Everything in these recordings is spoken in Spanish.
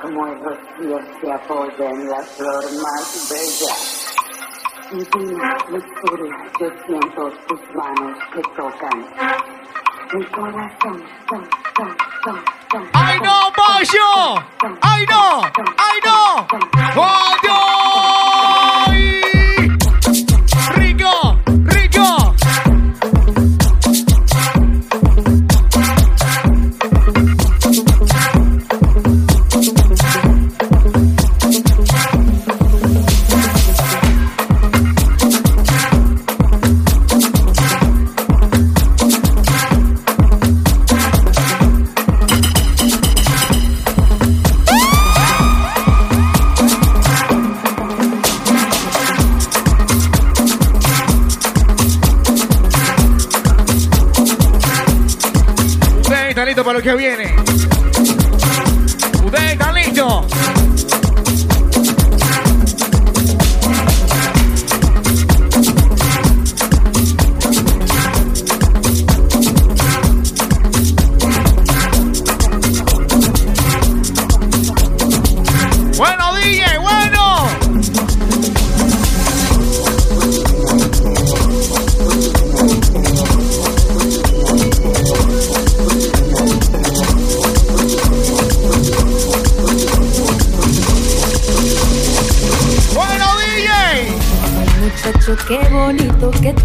como el rocío se apoya en la flor más bella. Divina lujuria, yo siento tus manos que tocan mi corazón. Son, son, son, son, ¡Ay no, pollo! ¡Ay no! ¡Ay no! ¡Pollo! Para lo que viene.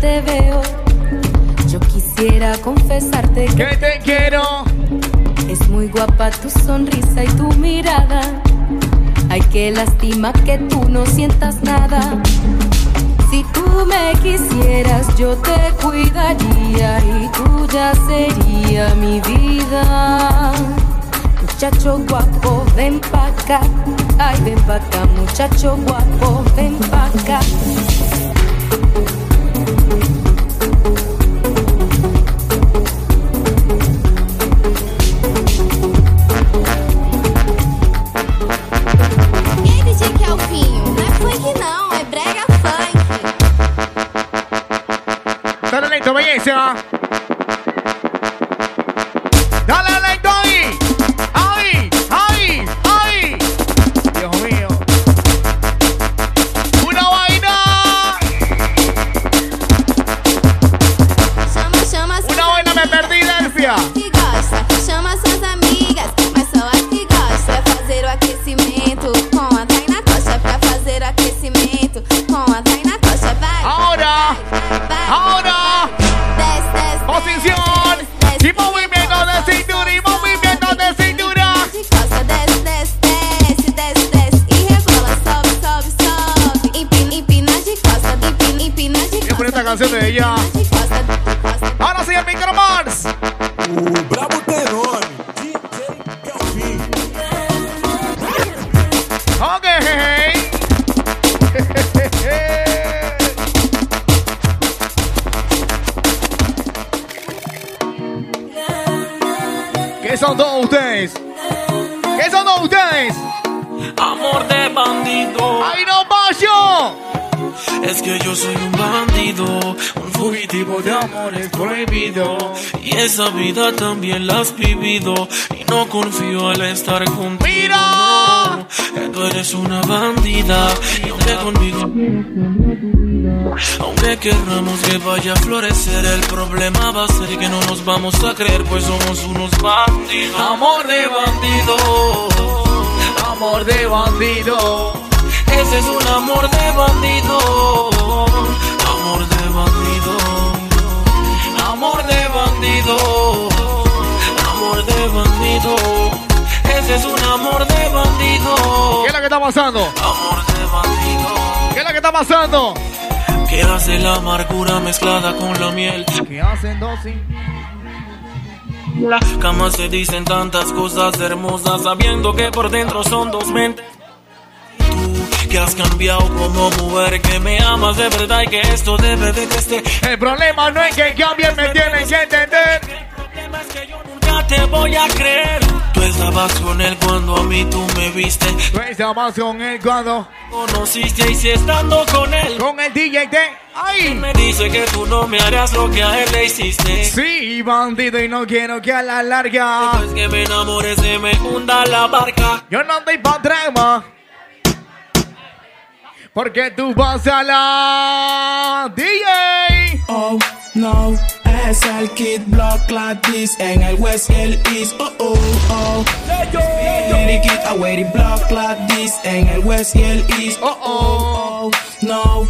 Te veo. Yo quisiera confesarte que Que te quiero. es muy guapa tu sonrisa y tu mirada. Ay, qué lástima que tú no sientas nada. Si tú me quisieras, yo te cuidaría y tú ya sería mi vida. Muchacho guapo, ven pa' acá. Ay, ven pa' acá, muchacho guapo, ven pa' acá. Lento, belleza. Ahora sí, el micro Mars. Uh, o Brabo esa vida también la has vivido. Y no confío al estar contigo. ¡Mira! no. Tú eres una bandida. Y aunque conmigo. Aunque querramos que vaya a florecer, el problema va a ser que no nos vamos a creer, pues somos unos bandidos. Amor de bandido. Amor de bandido. Ese es un amor de bandido. Amor de bandido. Amor de bandido. Amor de bandido. Ese es un amor de bandido. ¿Qué es lo que está pasando? Amor de bandido. ¿Qué es lo que está pasando? ¿Qué hace la amargura mezclada con la miel? ¿Qué hacen dos La cama se dicen tantas cosas hermosas sabiendo que por dentro son dos mentes. Que has cambiado como mujer, que me amas de verdad y que esto debe de esté. El problema no es que cambien, me tienen que entender. El problema es que yo nunca te voy a creer. Tú estabas con él cuando a mí tú me viste. Tú estabas con él cuando Conociste y si estando con él. con el DJ de ay. Me dice que tú no me harás lo que a él le hiciste. Sí, bandido y no quiero que a la larga Después que me enamore se me hunda la barca. yo no doy pa' drama. Porque tú vas a la DJ. Oh, no, es el Kid Block like this en el West el East. Oh, oh, oh. Speedy Kid, I wait block like this en el West y el East. Oh, oh, oh. No,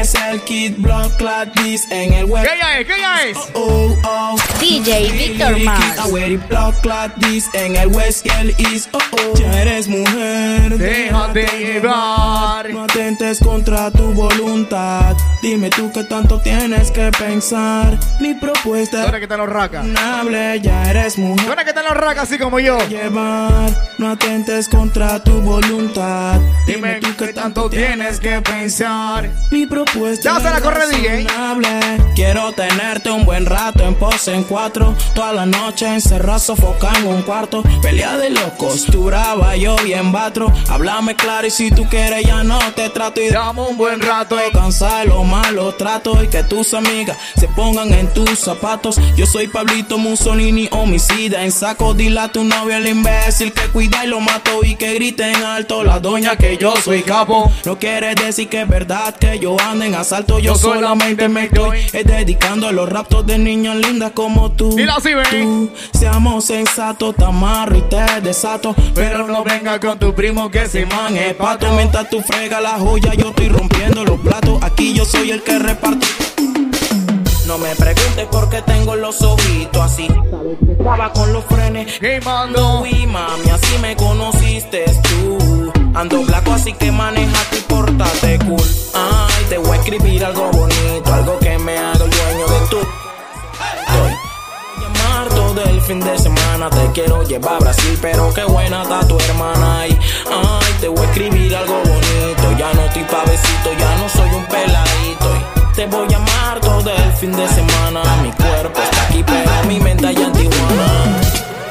es el Kid Block like this en el West. ¿Qué ya es? ¿Qué ya es? Oh, oh. DJ Victor it block like this en el West y el East. Oh, oh. Ya eres mujer. Déjate llevar. No atentes contra tu voluntad. Dime tú qué tanto tienes que pensar. Mi propuesta ¿Dónde que están los racas? es razonable. Ya eres mujer. ¿Dónde que están los racas así como yo? Llevar, no atentes contra tu voluntad. Dime tú qué tanto tienes que pensar. Mi propuesta Ya se la es corre, DJ. Quiero tenerte un buen rato en pose en cuatro. Toda la noche encerrado, sofocado en un cuarto. Pelea de locos, tú brava, yo bien batro. Háblame claro y si tú quieres ya no te trato. Y Dame un buen rato. Cansa de los malos tratos y que tus amigas se pongan en tus zapatos. Yo soy Pablito Mussolini, homicida. En saco, dile a tu novio el imbécil que cuida y lo mato y que grite en alto la doña que yo soy capo. No quiere decir que es verdad que yo ando en asalto. Yo, Yo solamente me estoy es dedicando a los raptos de niñas lindas como tú. Dilo así, ven. Tú, Seamos sensatos, te amarro y te desato. Pero no venga con tu primo que se man es pato. pato. Mientras tú frega la joya, yo estoy rompiendo los platos. Aquí yo soy el que reparte. No me preguntes por qué tengo los ojitos así. Estaba con los frenes. Quemando. Uy, mami, así me conociste tú. Ando blanco, así que maneja Ay, te voy a escribir algo bonito, algo que me haga el dueño de tu. Estoy llamar todo el fin de semana. Te quiero llevar a Brasil, pero qué buena está tu hermana. Ay, te voy a escribir algo bonito. Ya no estoy pavecito, ya no soy un peladito. Te voy a amar todo el fin de semana. Mi cuerpo está aquí, pero mi mente allá en Tijuana.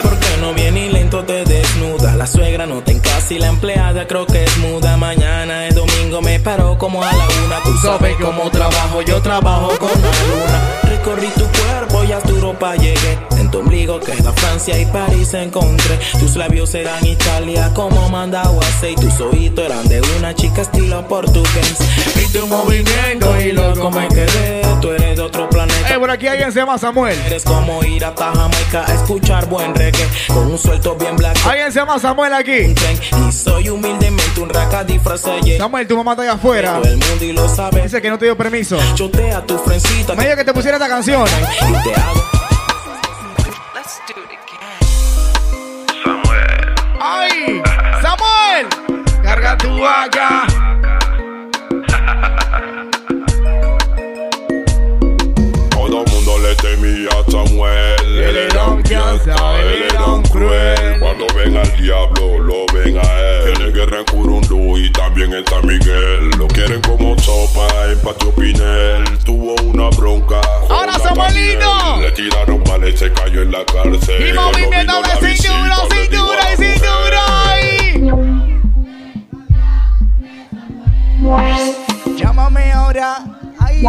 Porque no viene y te desnuda. La suegra no te en casa y la empleada creo que es muda. Mañana es domingo, me paro como a la una. Tú sabes cómo trabajo, yo trabajo con la luna. Recorrí tu cuerpo y a tu ropa llegué. En tu ombligo queda Francia y París encontré. Tus labios eran Italia como Mandaguase y tus oídos eran de una chica estilo portugués. Vi tu movimiento y loco me quedé. Tú eres de otro planeta. Eh, por aquí alguien se llama Samuel. Eres como ir a Jamaica a escuchar buen reggae con un suelto bien black. Alguien se llama Samuel aquí. un tren. Y soy humildemente un raca disfrazado. Samuel, tu mamá está allá afuera. Todo el mundo y lo sabe. Dice que no te dio permiso. Chotea tu frencita. Me dijo que te pusiera esta canción. Y te hago. ¡Ay! ¡Samuel! Carga tu vaca. Le temía a Samuel. Él un cruel. Cuando ven al diablo, lo ven a él. Tiene guerra en Curundú y también en San Miguel. Lo quieren como sopa en Patio Pinel. Tuvo una bronca. Ahora. Daniel. Le tiraron palos y se cayó en la cárcel. Y movimiento de cintura, cintura y cintura. Llámame ahora. Ay.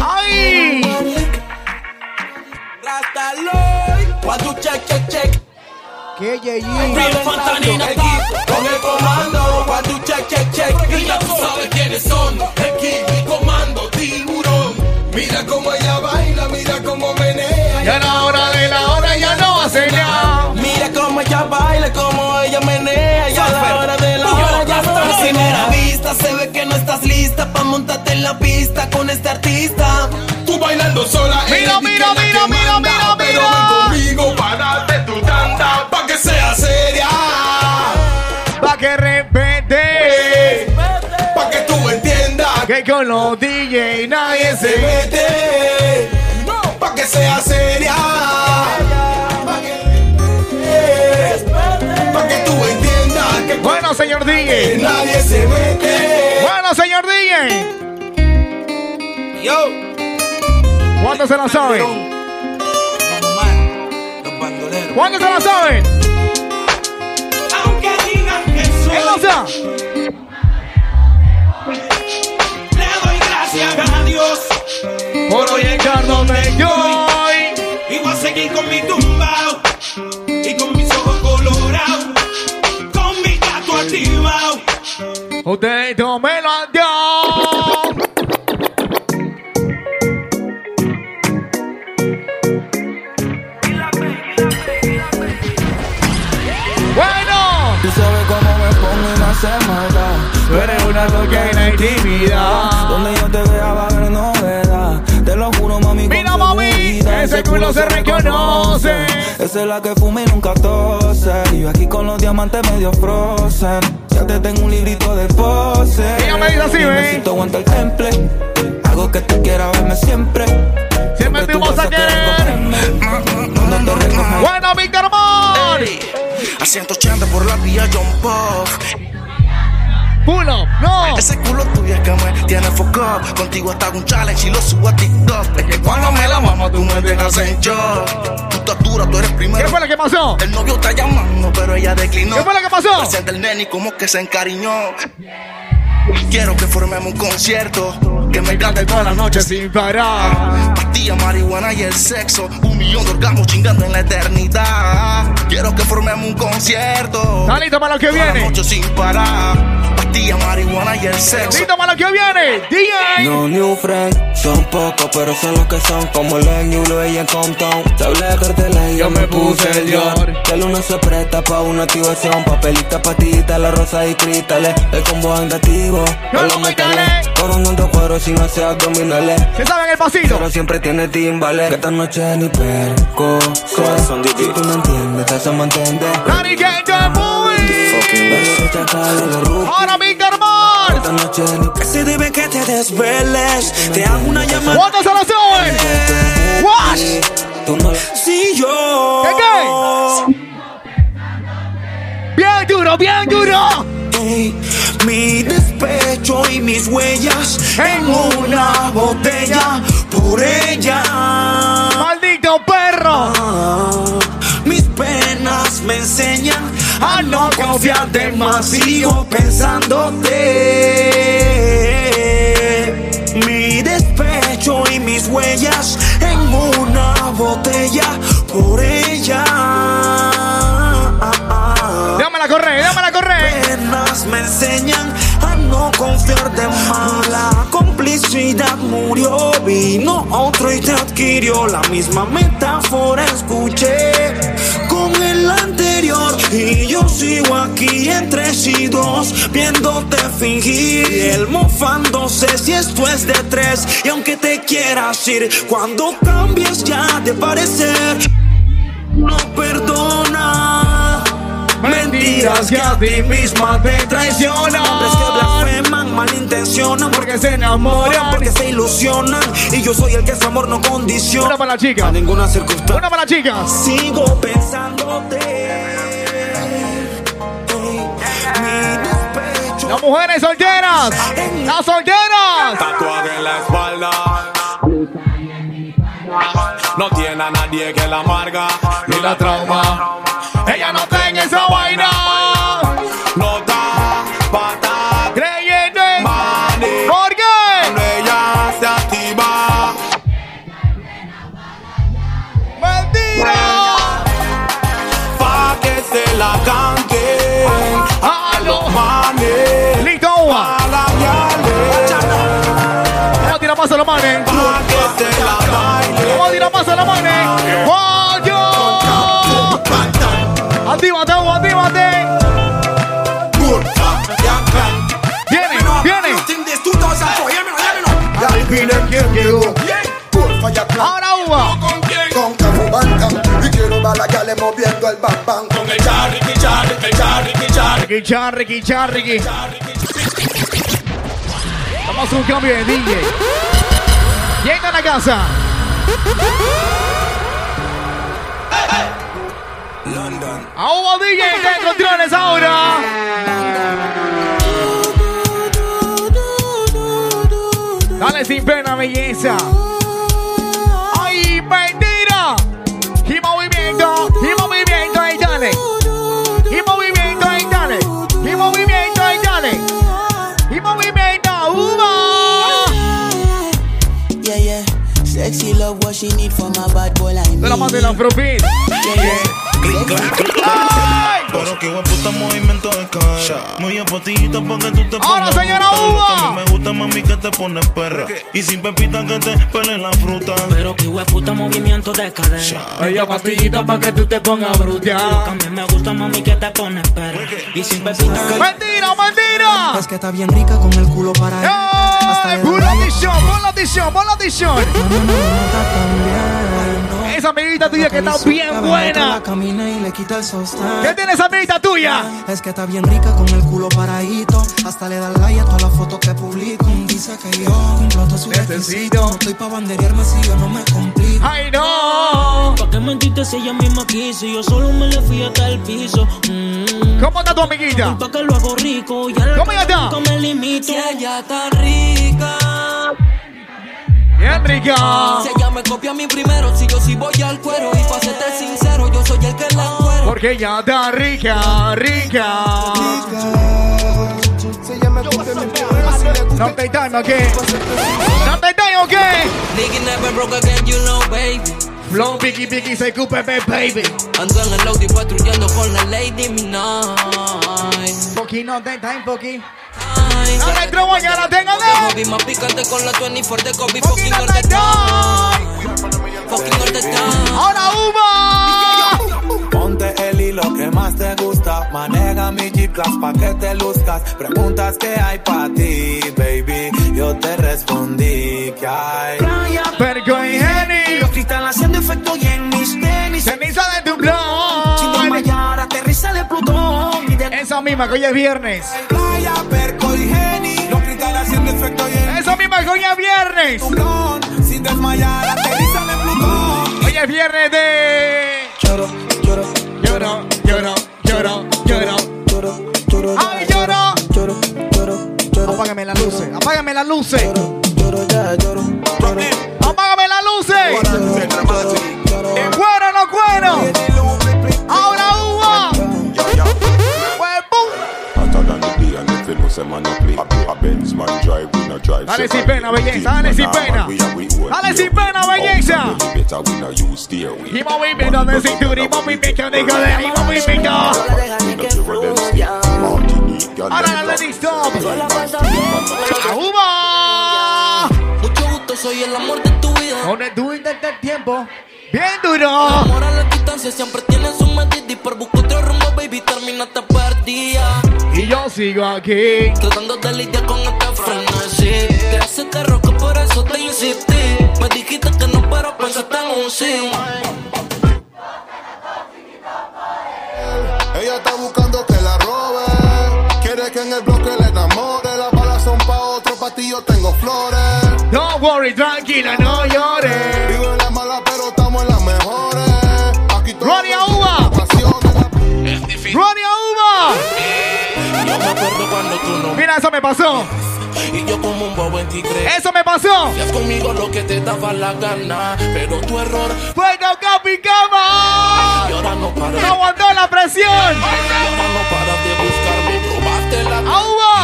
Ay. One, two, check, check, check. Que Yeyi. Fantanina con el comando. Two, check, check, check. Mira, tú sabes quiénes son. El Kid, mi comando, tiburón. Mira cómo ella baila, mira cómo menea. Ya la hora de la hora ya no hace nada. Mira cómo ella baila, cómo ella menea. Ya la hora de la hora ya no A hace primera nada. vista se ve que no estás lista pa' montarte en la pista con este artista. Tú bailando sola, Mira, mira, mira, mira, manda, mira, Pero ven conmigo para darte tu tanda, pa' que sea seria. Pa' que repete. Pa' que tú entiendas Que con los DJ nadie se mete. Pa' que sea seria. Pa' que, pa' que tú entiendas que Bueno, señor DJ. nadie se mete. Bueno, señor DJ. Yo. ¿Cuántos se la saben? ¿Cuántos se la saben? Aunque digan que soy. Le doy gracias a Dios por hoy estar donde estoy. Y voy a seguir con mi tumbao y con mis ojos colorados, con mi gato activado. No me lo. Tú sabes cómo me pongo y me hace maldad. tú eres una loca en la intimidad. Donde yo te vea va a haber novedad. Te lo juro, mami. Mira, mami, ese culo se reconoce. Esa es la que fuma y nunca tose. Y yo aquí con los diamantes medio frozen. Ya te tengo un librito de pose. Ella me dice así, ¿ves? Necesito aguantar el temple. Algo que tú quieras verme siempre. Siempre te vas a querer. Bueno, mi. A 180 por la vía John Puff. Pull up, no. Ese culo tuyo es que me tiene foco. Contigo hasta un challenge y lo subo a TikTok. Es que cuando me la mamo tú me dejas en shock. Tu estatura, tú eres ¿Qué primero. fue lo que pasó? El novio está llamando, pero ella declinó. ¿Qué fue lo que pasó? Presenta el nene y como que se encariñó. Quiero que formemos un concierto. Que me encante toda la noche Sin parar. Pastilla, marihuana y el sexo. Un millón de orgasmos chingando en la eternidad. Quiero que formemos un concierto. ¿Está listo para lo que Toda la viene? noche sin parar. Pastilla, marihuana y el sexo. ¿Listo para lo que viene? DJ. No new friend, son pocos, pero son los que son como Len y Ulo y en Compton. Te hablé de y yo me puse el Dior. Que el uno se presta pa' una activación, papelita, patita, la rosa y cristales. El combo andativo, lo los metales. Coronando cuero sin hacer abdominales. ¿Se saben el pasito? Pero siempre tiene timbales. Que esta noche ni perco. Son Si tú no entiendes, te se Ahora mi ni Se debe que te desveles. Te hago una llamada. ¿Cuántos se lo? Wash. Si yo. ¿Qué Bien duro, bien duro. Mi despecho y mis huellas en una botella por ella. Maldito perro. Ah, mis penas me enseñan a no confiar demasiado pensándote. Mi despecho y mis huellas en una botella por ella. Déjamela correr, déjamela correr. penas me enseñan a no confiar de más. La complicidad murió, vino otro y te adquirió. La misma metáfora escuché el anterior. Y yo sigo aquí entre sí dos, viéndote fingir. Y él mofándose si esto es de tres. Y aunque te quieras ir, cuando cambies ya de parecer, no perdona. Mentiras que a ti misma te traicionan. Malintencionan. Porque se enamoran, porque se ilusionan. Y yo soy el que su amor no condiciona. Una para la chica. A ninguna circunstancia. Una para la chica. Sigo pensándote. Las mujeres solteras. Las solteras. Tatuaje en la espalda. No tiene a nadie que la amarga ni la trauma. Ella no está en esa vaina. Listo. Vamos a tirar más a la mano. Baile. Vamos a tirar más a la mano. Uva, actívate. Viene, viene. Ahora Uva. Y quiero ver a la gale moviendo el bam bam Con el charriqui, charriqui, charriqui. Ricky, charriqui, charriqui. Vamos a un cambio de DJ. Llega a la casa. A Hugo DJ está en controles ahora. Dale sin pena, belleza. She need from a bad boy like me. De la mano de la Afrobeat. Pero que puta movimiento de cara. Muy apotita porque tú te Ahora, pones señora que Uva. a mí me gusta, mami, que te pones perra. Y sin pepita que te pele la fruta. Pero que puta movimiento de cadera. Ella pastillita pa' que tú te pongas brutal. También me gusta, mami, que te pones perra. Y sin pepita que... ¡Mentira, mentira! Es que está bien rica con el culo para él. Hasta ¡Ey! le ¡Pon da la Esa amiguita tuya que está bien buena. La camina y le quita el sostén. ¿Qué tiene esa amiguita tuya? Es que está bien rica con el culo paradito. Hasta le da like a todas las fotos que publico. Dice que yo cumplo todos sus requisitos. No estoy pa' banderearme si yo no me complico. ¡Ay, no! ¿Pa' qué mentiste si ella misma quiso? Yo solo me le fui hasta el piso. Mm. ¿Cómo está tu amiguita? Pa' que lo hago rico. Ya la ¿Cómo ella está? nunca me limito. Si ella está rica. Bien rica. Si ella me copia a mí primero, si yo sí voy al cuero. Y pa' serte sincero, yo soy el que la cuero. Porque ella está rica, rica. No te time, ¿ok? No te time, ¿ok? Nigga never broke again, you know, baby. Flow, Vicky, Vicky, se cupe, baby. Ando en el Audi patrullando con la Lady Minaj. Poki, no te time, Poki. Ya la tengo Hobby de. más picante con la 24 de Kobe. Fucking all the time. time. Fucking all the time. Ahora, Uva. Ponte el hilo que más te gusta. Maneja mi G-Class pa' que te luzcas. Preguntas que hay pa' ti, baby. Yo te respondí que hay. Perco y Jenny. Los cristales haciendo efecto y en mis tenis. Ceniza de tu Sin blog. desmayar, aterriza de Plutón. Esa misma que hoy es viernes. Playa, perco y geni. Los cristales haciendo efecto y en Esa misma que hoy es viernes. Plutón. Sin desmayar, aterriza en Plutón. Hoy es viernes de. Lloro, lloro, Lloro, lloro, lloro, lloro. lloro, lloro. ya, ¡Ay, lloro! Lloro, lloro, lloro. Apágame las luces, apágame las luces. Lloro, lloro, ya, lloro, lloro. Apágame las luces. Lloro, En cuero, no cuero. Say man play A Benz man drive, we no drive Dale sin pena, belleza, dale sin pena. we a we Dale sin pena, belleza. Better, we no use stairway. Y movimiento de cintura y movimiento de cadera y movimiento. We no zero them stick Martinique, girl, Ahora Stop. Stick, Uva. Mucho gusto, soy el amor de tu vida. Con el duro del tiempo. Bien duro. Amor a la distancia siempre tiene su medida. Y por buscar otro rumbo, baby, terminaste perdida. Y yo sigo aquí. Tratando de lidiar con este frenesí. Te hace te roco, por eso te insistí. Me dijiste que no, pero pensaste en un sí. Ella está buscando que la robe. Quiere que en el bloque le enamore. Las balas son pa' otro, pa' ti yo tengo flores. Don't worry, tranquila, no no eso me pasó. Y yo como un bobo en ti. Eso me pasó. Hacías conmigo lo que te daba la gana. Pero tu error Fue tocar mi cama. y ahora no paras. No aguantó la presión. Y ahora no paras de buscarme. Probaste la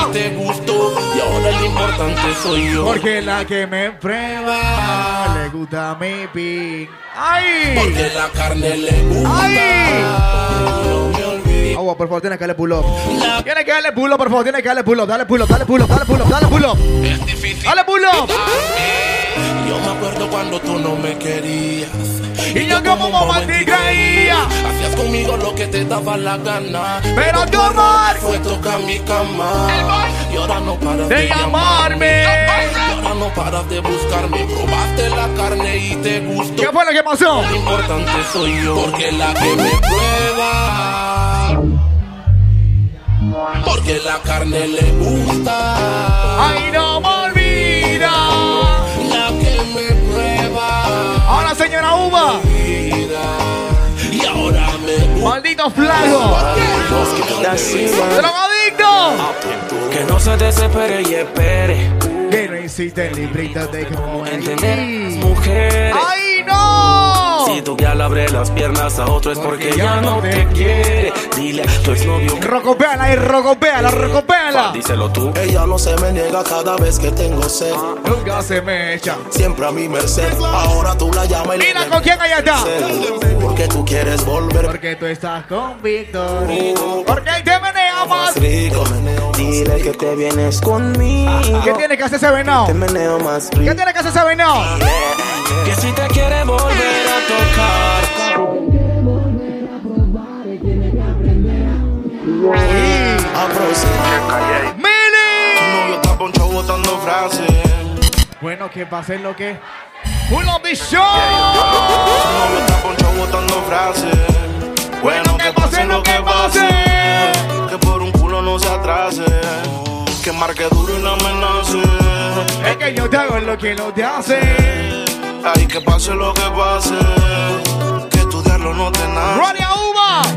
y te gustó. Y ahora el importante soy yo. Porque la que me prueba le gusta mi pin. ¡Ay! Porque la carne le gusta. ¡Ay! Agua, por favor, tiene que darle pull up. Tiene que darle pull up, por favor, tiene que darle pull up. Dale pull up, dale pull up, dale pull up, dale pull up. Es difícil. Dale pull up. Yo me acuerdo cuando tú no me querías. Y yo como ti creía. Hacías conmigo lo que te daba la gana. Pero tu amor fue tocar mi cama. Y ahora no paras de de, llamarme. Y ahora no paras de buscarme. Probaste la carne y te gustó. ¿Qué fue lo que pasó? Lo importante soy yo. Porque la que me prueba. Porque la carne le gusta. ¡Ay, no me olvida! La que me prueba. Ahora, señora Uva. Y ahora me Maldito flago. Drogadicto. Que no se desespere y espere. Que no hiciste el librito de como Entender mujeres. ¡Ay, no! Si tu ya le abre las piernas a otro es porque ya no te quiere. Dile a tu exnovio. Rocopéala y rocopéala, rocopéala. Enséñala. Díselo tú. Ella no se me niega cada vez que tengo sed. Nunca se me echa. Siempre a mi merced. Ahora tú la llamas y le Mira con quién allá está. Porque tú quieres volver. Porque tú estás con Víctor. Porque te menea más. rico. Dile que te vienes conmigo. ¿Qué tiene que hacer ese venado? Te meneo más ¿Qué rico. tiene que hacer ese venado? Que si te quiere volver a tocar. A proceder. ¡Mili! Está botando frases. Bueno, que pase lo que. ¡Pull up the show! Tu novio está botando frases. Bueno, que pase lo que pase. Que por un culo no se atrase. Que marque duro y no amenace. Es que yo te hago lo que no te hace. Ay, que pase lo que pase. Que estudiarlo no te nace.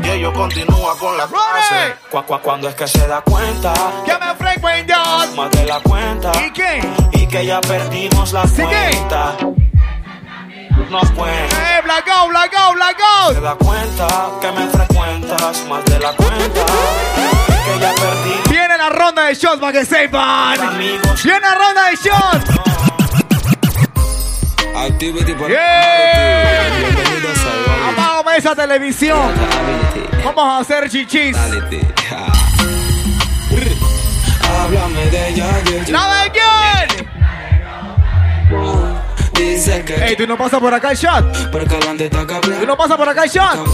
Y ellos continúa con la clase. Cu- cu- cuando es que se da cuenta. Que me frecuentas. Más de la cuenta. ¿Y qué? Y que ya perdimos la ¿Sí qué? cuenta. Nos cuenta. ¡Eh, blackout, blackout, Se blackout! da cuenta que me frecuentas más de la cuenta. Y que ya perdimos Viene la ronda de shots para que sepan. amigos. Viene la ronda de shots. Activity por Yeah. Bienvenidos a Esa televisión. Vamos a hacer chichis. Háblame de ella. ¡La de quién! Dice que Ey, tú no pasas por acá el está Tú no pasas por acá el shot.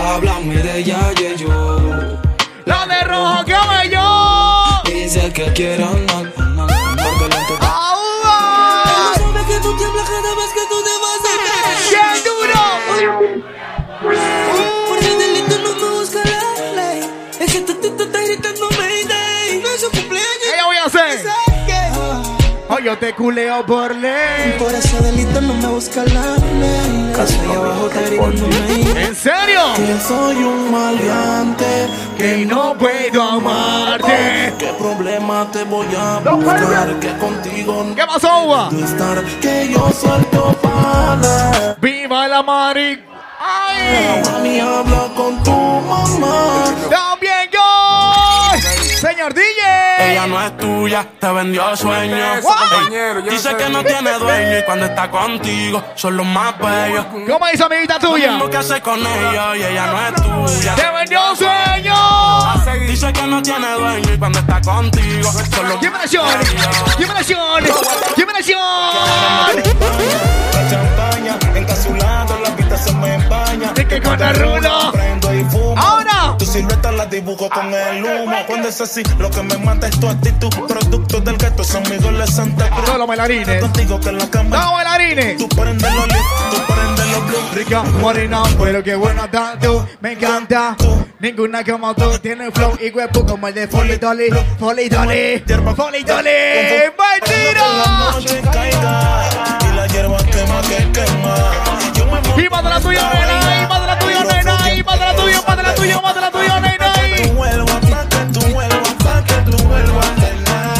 Háblame de ella, yo. La de rojo cabello. Dice que andar, andar Oh, yo te culeo por ley. Por ese delito no me busca la ley. Ahí abajo gritándome. ¿En serio? Que soy un maleante. Que no puedo amarte. ¿Qué problema te voy a buscar? Que contigo no ¿Qué pasó, Uva? Que yo suelto para. ¡Viva la mari! ¡Ay! Mami, habla con tu mamá. ¡Señor DJ! Ella no es tuya, te vendió sueños. Dice que no tiene dueño y cuando está contigo son los más bellos. ¿Cómo dice amiguita tuya? Lo que hace con ella y ella no es tuya. ¡Te vendió un sueño! Dice que no tiene dueño y cuando está contigo son los ¡Give me the shot! ¡Give me the shot! ¡Give me the shot! La pista se me empaña. ¡De que con el rulo! Prendo y fumo. Silueta la dibujo con el humo. Cuando es así, lo que me mata es tu actitud. Producto del gato, son amigos de Santa Cruz. Los bailarines. Contigo que en la cama. ¡Vamos, bailarines! Tú prendes los lips, tú prendes los blues. Rica, morena, pero qué buena está tú, me encanta. Ninguna como tú tiene flow y cuerpo como el de Foley Dolly, Foley Dolly, Foley Dolly. ¡Mentira! Y la hierba quema que quema. Y más de la tuya, nena, y más de la más de la más de la la tuya, nena. tú vuelvas, pa' que tú vuelvas, pa' que tú vuelvas, nena.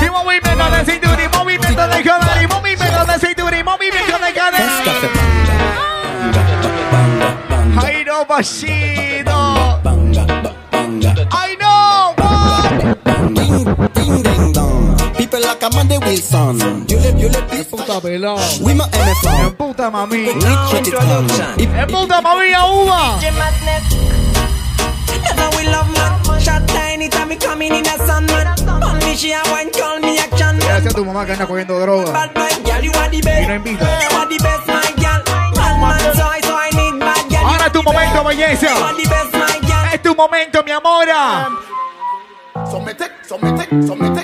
Y movimiento de cintura, y movimiento de cadera, y movimiento de cintura, y movimiento de cadera. Ay, no. Ay, no, like Amanda Wilson. You live, you live, puta pelón. We my En NFL. puta mami. Introduction. En puta mami a uva. Never will love man. Shot tiny time me coming in a sun man. On me she a wine call me action man. Gracias a tu mamá que anda cogiendo droga. Bad boy girl you are the best. Y no invita. You are the best my girl. Bad man so I so I need bad girl. Ahora es tu momento, belleza. You are the best my girl. Es tu momento, mi amora. Somete, somete, somete, somete,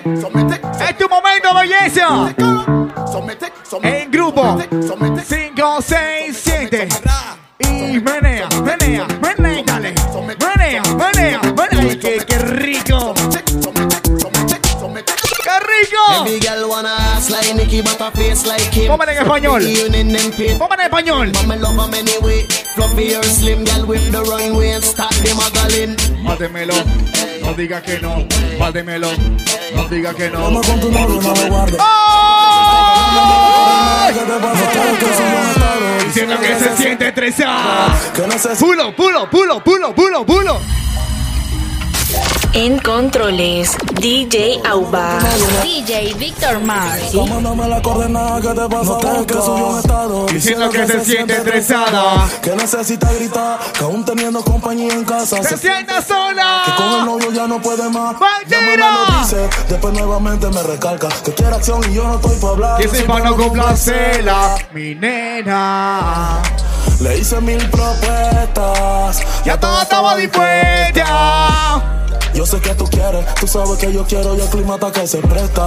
Es tu momento, belleza. En grupo. Somete, 5, 6, 7. Y menea, menea, menea, dale. Menea, menea, menea. Ay, qué, qué rico. Kim. Póngale en español. Póngale en español. 'em. Mátemelo. No diga que no. Mátemelo. No diga que no. Vamos con tu novio, no estados. Diciendo que se siente se Pulo, pulo, pulo, pulo, pulo, pulo. En controles, DJ Auba. DJ Víctor Mars. Tomándome la coordenada que te pasa no que subió un estado. Diciendo que se siente estresada. Que necesita gritar, que aún teniendo compañía en casa. Se sienta sola. Que con el novio ya no puede más. ¡Mentira! Ya me lo dice, después nuevamente me recalca. Que quiere acción y yo no estoy para hablar. Que soy para no complacerla, mi nena. Le hice mil propuestas. Ya todo estaba dispuesta. Yo sé que tú quieres, tú sabes que yo quiero y el clima está que se presta.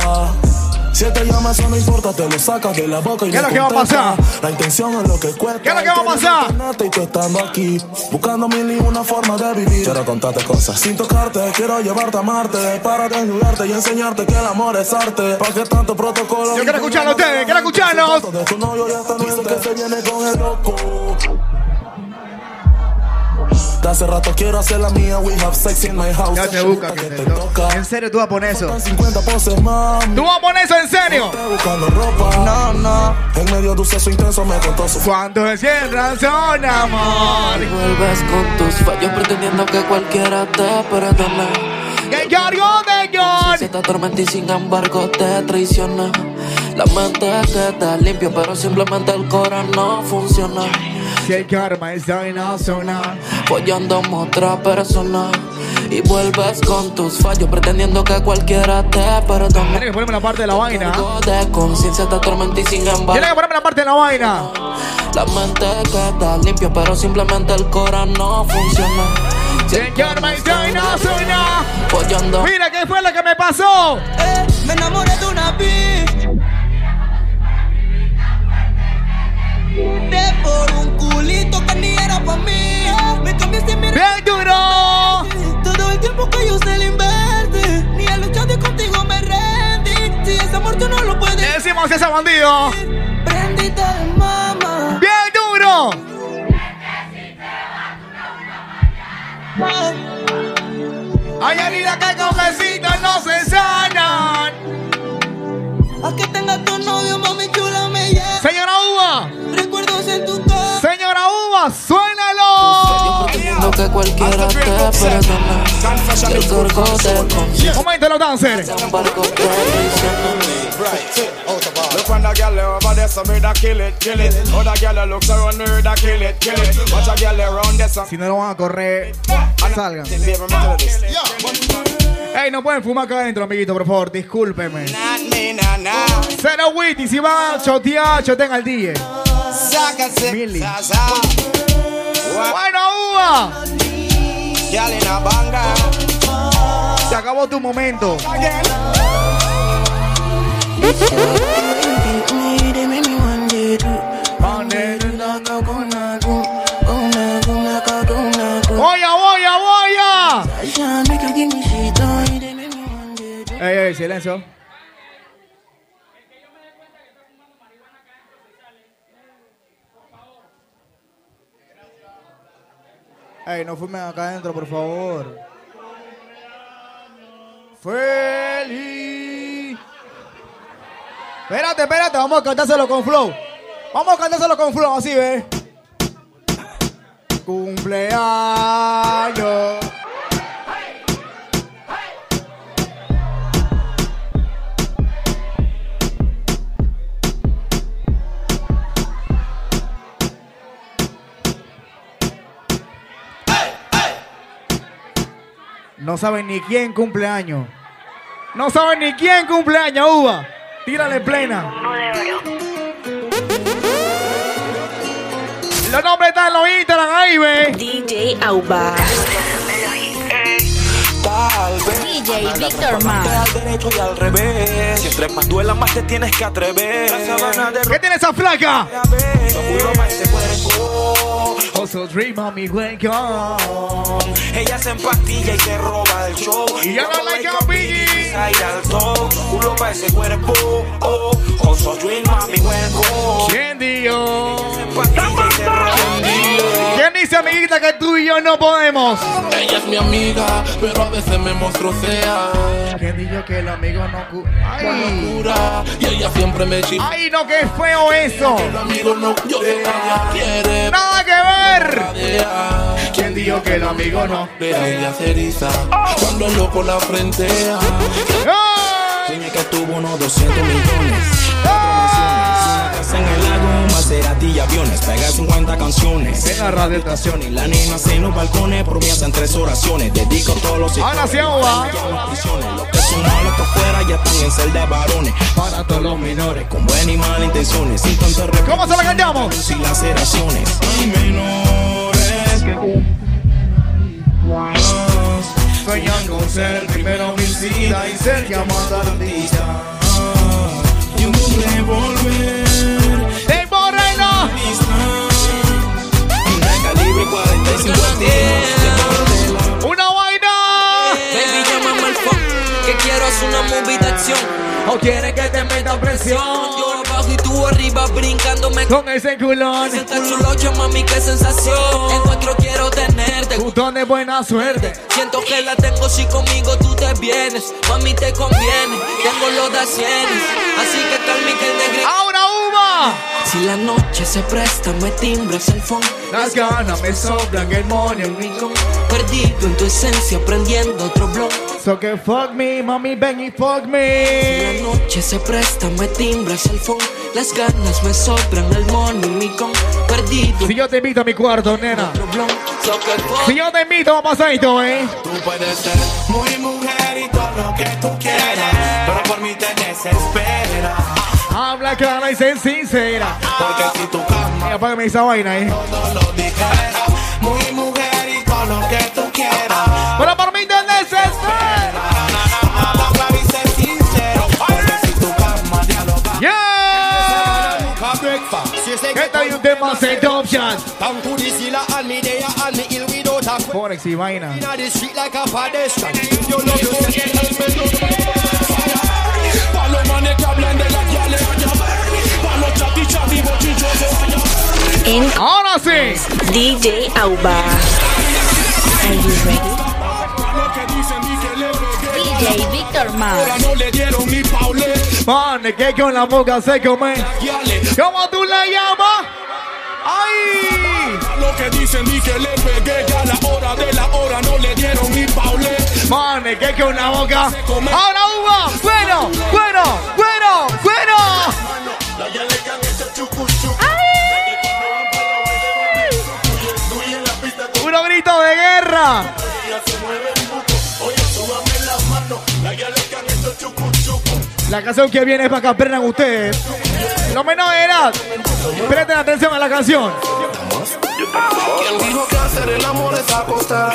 Si te llama, eso no importa, te lo sacas de la boca y ¿Qué es lo que va a pasar? La intención es lo que cuesta. ¿Qué es lo que va a pasar? Y tú estando aquí, buscando mil y una forma de vivir. Quiero contarte cosas sin tocarte, quiero llevarte a Marte. Para desnudarte y enseñarte que el amor es arte. ¿Para qué tanto protocolo? Yo quiero escucharlo a ustedes, quiero escucharlos. De tu novio ya que se viene con el loco. De hace rato quiero hacer la mía, we have sex in my house. Ya te busca, que te toca. En serio, tú vas a poner eso. 50 poses, mami. ¿Tú vas a poner eso en serio? Buscando ropa. No, no. En medio de un sexo intenso me contó su Cuando se cierran son amor. Vuelves con tus fallos pretendiendo que cualquiera te perdone. Que cargo de John. Se te atormenta y sin embargo te traiciona. La mente queda limpio, pero simplemente el corazón no funciona. Si el karma está en la zona. Follando a otra persona. Y vuelves con tus fallos pretendiendo que cualquiera te perdone. Tienes que ponerme la parte de la vaina. De conciencia te atormenta y sin embargo. Tienes que ponerme la parte de la vaina. La mente queda limpio, pero simplemente el corazón no funciona. Si el karma está en la zona. Follando. Mira qué fue lo que me pasó. Eh, me enamoré de una bitch. De por un culito que ni era pa' mí. Me cambiaste mi Bien duro. Todo el tiempo que yo se le invertí. Ni a luchar contigo me rendí. Si ese amor tú no lo puedes. Le decimos ese bandido. Prendite de mama. Bien duro. Hay heridas que con besitos no se sanan. A que tenga tu novio, mami. Señora Uva. Recuerdos en tu cara. Señora Uva, suénalo. Pretendiendo que cualquiera te el los dancers. Embargo te. Look on the girl over there, so me da kill it, kill it. Other girl looks around me, da kill it, kill it. Watch a girl around there, so Si no lo van a correr, salgan. Ey, no pueden fumar acá adentro, amiguito, por favor, discúlpeme. Cero witty, si van a chotear, choten al DJ. Sa. Bueno, Uva, se acabó tu momento. Ey, ey, silencio. Ey, no fumen acá adentro, por favor. Feliz. Espérate, espérate, vamos a cantárselo con flow. Vamos a cantárselo con flow, así, ve. Cumpleaños. No saben ni quién cumpleaños. No saben ni quién cumpleaños, uva. Tírale plena. Los nombres están en los Instagram ahí, ve. DJ Auba. Tal. DJ Víctor Al Mars. derecho y al revés. Si entre más duela, más te tienes que atrever. La sabana de ¿Qué tiene esa flaca? Seguro pa' ese cuerpo. Also dream on me welcome. Ella se empastilla y te roba del show. Y ya no like a Biggie. Al top. Culo pa' ese cuerpo. Oh, also dream, mami, welcome. ¿Quién dio? Empastilla y te roba del show. ¿Quién dice, amiguita, que tú y yo no podemos. Ella es mi amiga, pero a veces me monstruosea. ¿Quién dijo que el amigo no cu- Ay, locura, y ella siempre me chifla. ay, no, qué feo eso. El amigo no ella quiere. Nada que ver. ¿Quién dijo que el amigo no? De ella se eriza cuando el loco la frentea. Soñé que tuvo unos 200 millones. En el lago, Maserati y aviones. Pega 50 canciones. Venga, radio estación. Y la nena en los balcones promesa en tres oraciones. Dedico todos los Ahora sí, agua. Los que son malos ya están en celda de varones. Para todos los menores. Con buenas y malas intenciones. Sin tanto ¿Cómo se la cantamos? Sin laceraciones. Hay menores que. Sueñan con ser primero homicida y ser llamado artista. Y un revólver. ¡Tempo reino! Calibre 45 tiros. ¡Una vaina! Baby, llámame al phone, que quiero hacer una movie de acción. ¿O quiere que te meta presión? Yo abajo y tú arriba brincándome. Con ese culón. Sienta el chulocho, mami, qué sensación. Encuentro quiero tenerte. Botón de buena suerte. Siento que la tengo si conmigo tú te vienes. Mami, te conviene. Tengo los de cienes. Así que calmi que el negro. ¡Ahora uva! Si la noche se presta, me timbras el phone. Las ganas me sobran, el money en mi con. Perdido en tu esencia, prendiendo otro blog. So que fuck me, mami, ven y fuck Si me. la noche se presta, me timbras el phone. Las ganas me sobran, el money mi con. Perdido Si yo te invito a mi cuarto, nena. blog. So Si yo te invito, vamos a esto, eh. Tú puedes ser muy mujer y todo lo que tú quieras, pero por mí te desespera. Habla clara y sé sincera. Porque si tu cama Y apágame esa vaina, eh. no lo dijera, muy mujer y todo lo que tú quieras. Pero por mí te desespera. Habla claro y sé sincero, porque si tu cama dialoga. Yeah. ¿Qué tal un tema de Top Shot? Come to the zilla and me there and me ill without a question. Forex y vaina. Inna the street like a pedestrian. If you love yourself, then help me En Ahora sí. DJ Auba. Are you ready? DJ Victor Ahora no le dieron ni paule Man, que con la boca se come. ¿Cómo tú le llamas? ¡Ay! Lo que dicen di que le pegué Ya a la hora de la hora no le dieron ni paule Man, que con la boca. Ahora uva. Bueno, bueno, bueno, bueno. La canción que viene es para que aprendan ustedes. Los menores de edad, presten atención a la canción. ¿Quién dijo que hacer el amor es acostar?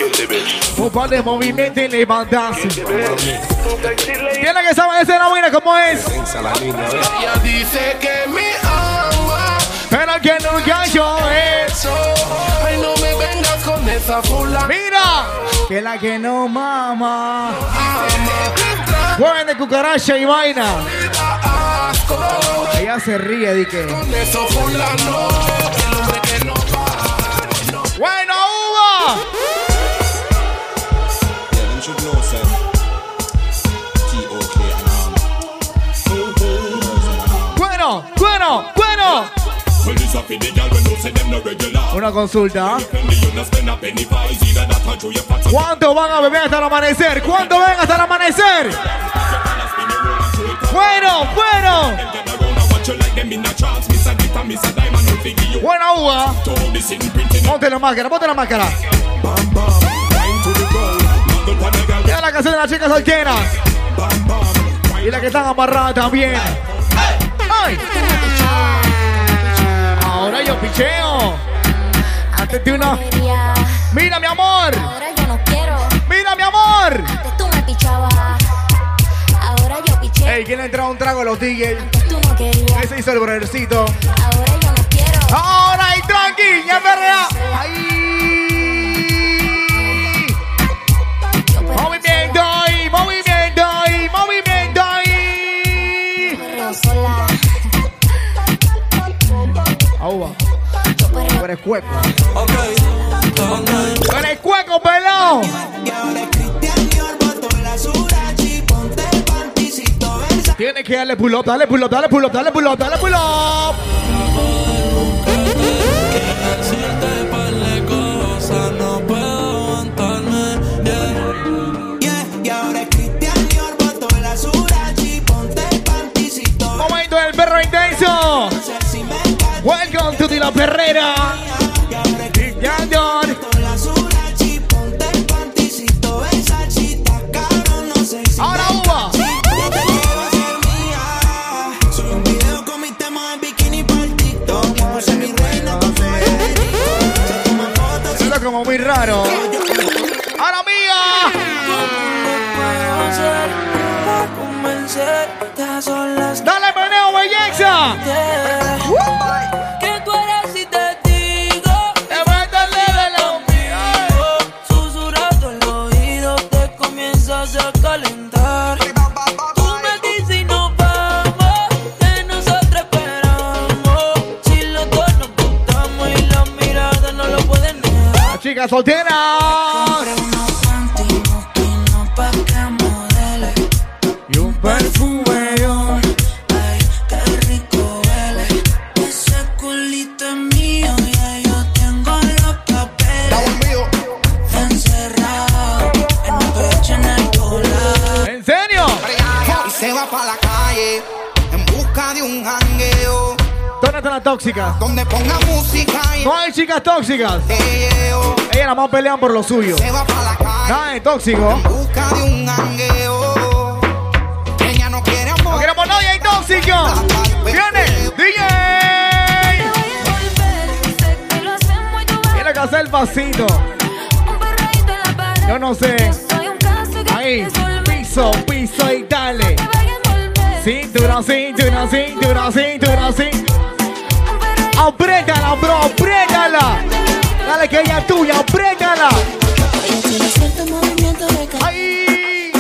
Un par de movimientos y levantarse. Tiene que saber buena como es. Ella dice que me ama Pero que nunca yo es. Eso Ay no fula Mira, que la que no mama. Juegan de cucaracha y vaina. Ella se ríe de que. Bueno, uva. Your pot. ¿Cuánto van a beber hasta el amanecer? ¿Cuánto ven hasta el amanecer? Bueno, bueno. Buena uva. Ponte la máscara, ponte la máscara. Ya la canción de las chicas solteras. Y las que están amarradas también. ¡Ay! Ahora yo picheo. Antes de una. Mira, mi amor. Ahora yo no quiero. Mira, mi amor. Antes tú me pichabas. Ahora yo piché. Ey, ¿quién le entró un trago a los DJs? Antes tú no querías. Ese hizo el brothercito. Ahora yo no quiero. Ahora y tranqui, ya perrea. Ahí. Perreo Tú eres cueco. Ok, el cueco pelado. Tienes que darle pull up, dale pull up, dale pull up, dale pull up, dale pull up. Decirte par de cosas, no puedo aguantarme. Yeah. Yeah, y ahora es Cristian Dior, botó la Surachi, ponte el panticito Momento del perro intenso. Welcome to the La Perrera. Chica soltera. Y un perfume. Ay, qué rico huele. Ese culito es mío y yo tengo los papeles encerrados en un pecho en el polar. ¿En serio? Y se va para la calle en busca de un jangueo ¿Dónde están las tóxicas? donde ponga música y No hay chicas tóxicas. Nada más pelean por lo suyo. Se va para la calle Nada de tóxico. en busca de un jangueo. Ella no quiere No amor. queremos nadie hay tóxico. Viene, DJ. Tiene que hacer el pasito. Yo no sé. Ahí, piso, piso y dale. Cintura, cintura, cintura, cintura, cintura. Apriétala, bro, apriétala. Dale que ella es tuya, apriétala. Ella tiene cierto movimiento de.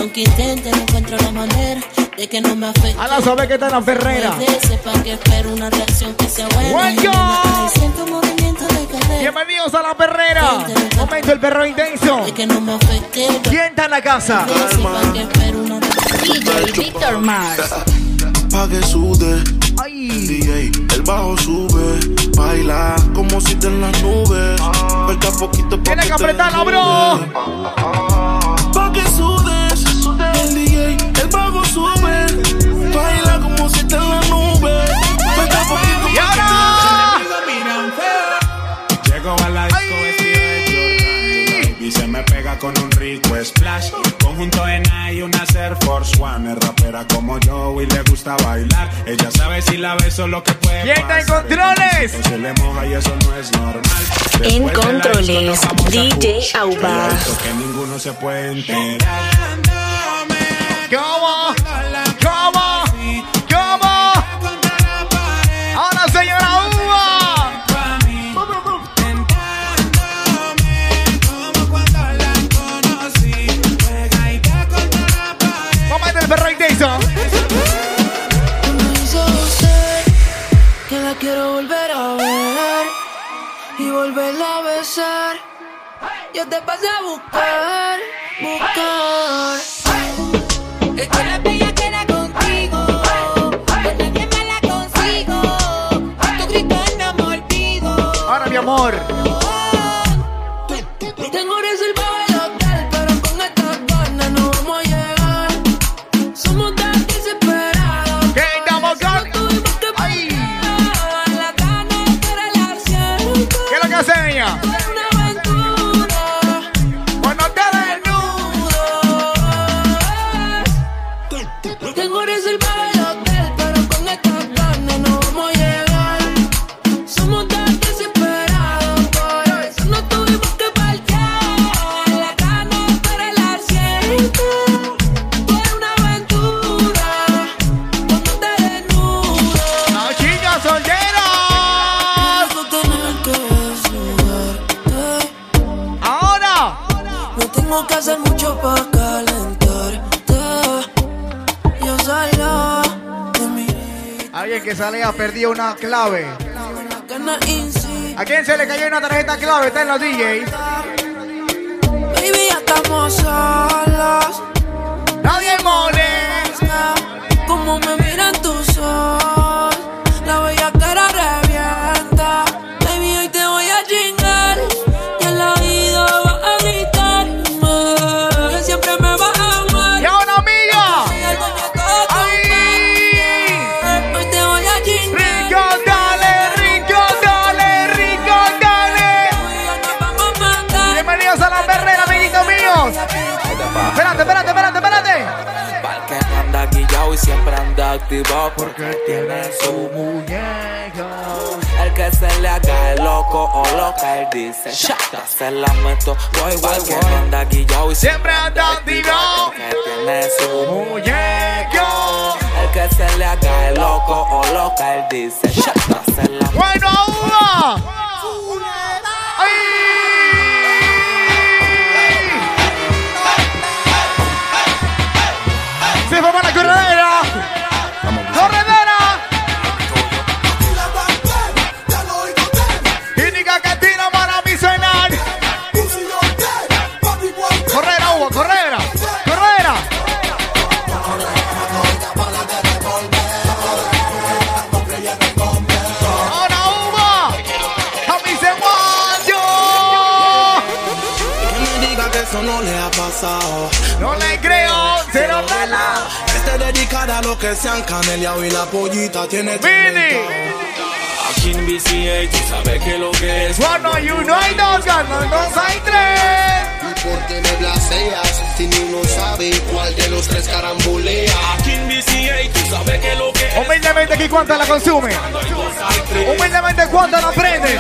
Aunque intente, no encuentro la manera de que no me afecte. A la sabe que está en la ferrera. Sepa que espero una reacción que sea buena. Siento movimiento de cadera. Bienvenidos a la perrera. Momento el perro intenso. De que no me afecte. ¿Quién está en la casa? Sepa que espero una DJ Víctor Mars. Pa' que sude, Ay. DJ, bajo sube, baila como si te en las nubes. Falta poquito que te apretarla, bro. Pa' que sudes, el DJ, el bajo sube, baila como si te en las nubes. Falta poquito Y pa' que ahora. Llego a la disco vestido de Jordan Y se me pega con un rico splash Conjunto en y una Air Force One Es rapera como yo y le gusta bailar Ella sabe si la beso lo que puede ¿Quién está en controles? Se le moja y eso no es normal En Después controles, DJ. Auba. Que ninguno se puede enterar ¿Cómo? ¿Cómo? Besar. Yo te pasé a buscar, buscar. ¿Qué ha perdido una clave. ¿A quién se le cayó una tarjeta clave? Está en los DJs. Baby, ya estamos solos. Nadie molesta. Porque tiene su muñeco. El que se le haga el loco o loca, él dice Shaka, se la meto Voy, voy, que anda guillao y Siempre anda activado. porque tiene su Muñeco. El que se le haga el loco o loca, él dice Shaka, se la Bueno, uva. Que se han caneleado y la pollita tiene Vini. Aquí en BCA, tú sabes que lo que es. Cuando hay uno, hay dos, ganan dos, hay tres. ¿Y por qué me blaseas? Si ni uno sabe cuál de los tres carambolea. Aquí en BCA, tú sabes que lo que es. Humildemente, aquí cuánto la consume. Humildemente, cuánto la prende.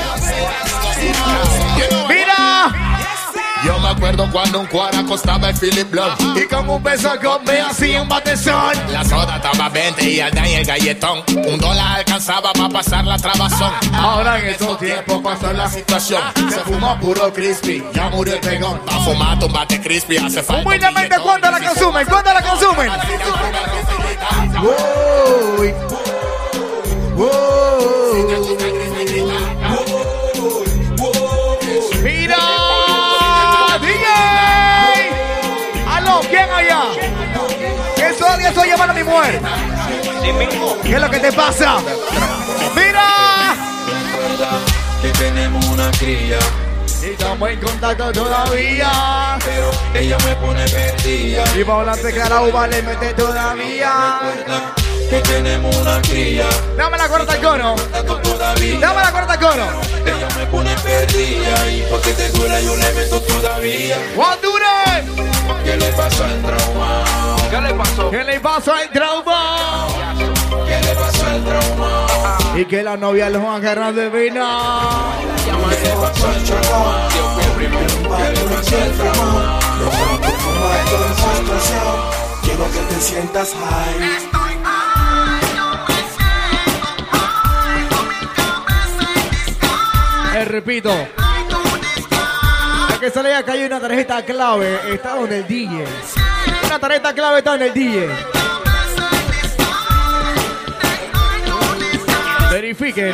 Yo me acuerdo cuando un cuara costaba el Philip Blunt Y con un beso con me hacía un batezón. La soda estaba 20 y y el galletón. Un dólar alcanzaba para pasar la trabazón. Ahora en estos tiempos pasó la situación. Se fumó puro crispy, ya murió el pegón. Pa' fumar un bate crispy hace falta. Humildemente. ¿cuánto la consumen? ¿Cuánto la consumen? Uy. Uy. A mi mujer. ¿Qué es lo que te pasa? Mira. Que tenemos una cría, Y estamos en contacto todavía. pero ella me pone perdida. Y para hablarte clara uva le mete todavía. Que tenemos una cría, Dame la cuarta al cono. Dame la cuarta al cono. Ella me pone perdida y pa' que te duela yo le meto todavía. Honduras. ¿Qué le pasó al trauma? ¿Qué le pasó? ¿Qué le pasó al trauma? ¿Qué le pasó al trauma? Y que la novia lo agarra de vena. ¿Qué le pasó al trauma? ¿Qué le pasó al trauma? Quiero que te sientas high. Eh, repito. La que sale acá hay una tarjeta clave. Está donde el DJ. Una tarjeta clave está en el DJ. Verifiquen.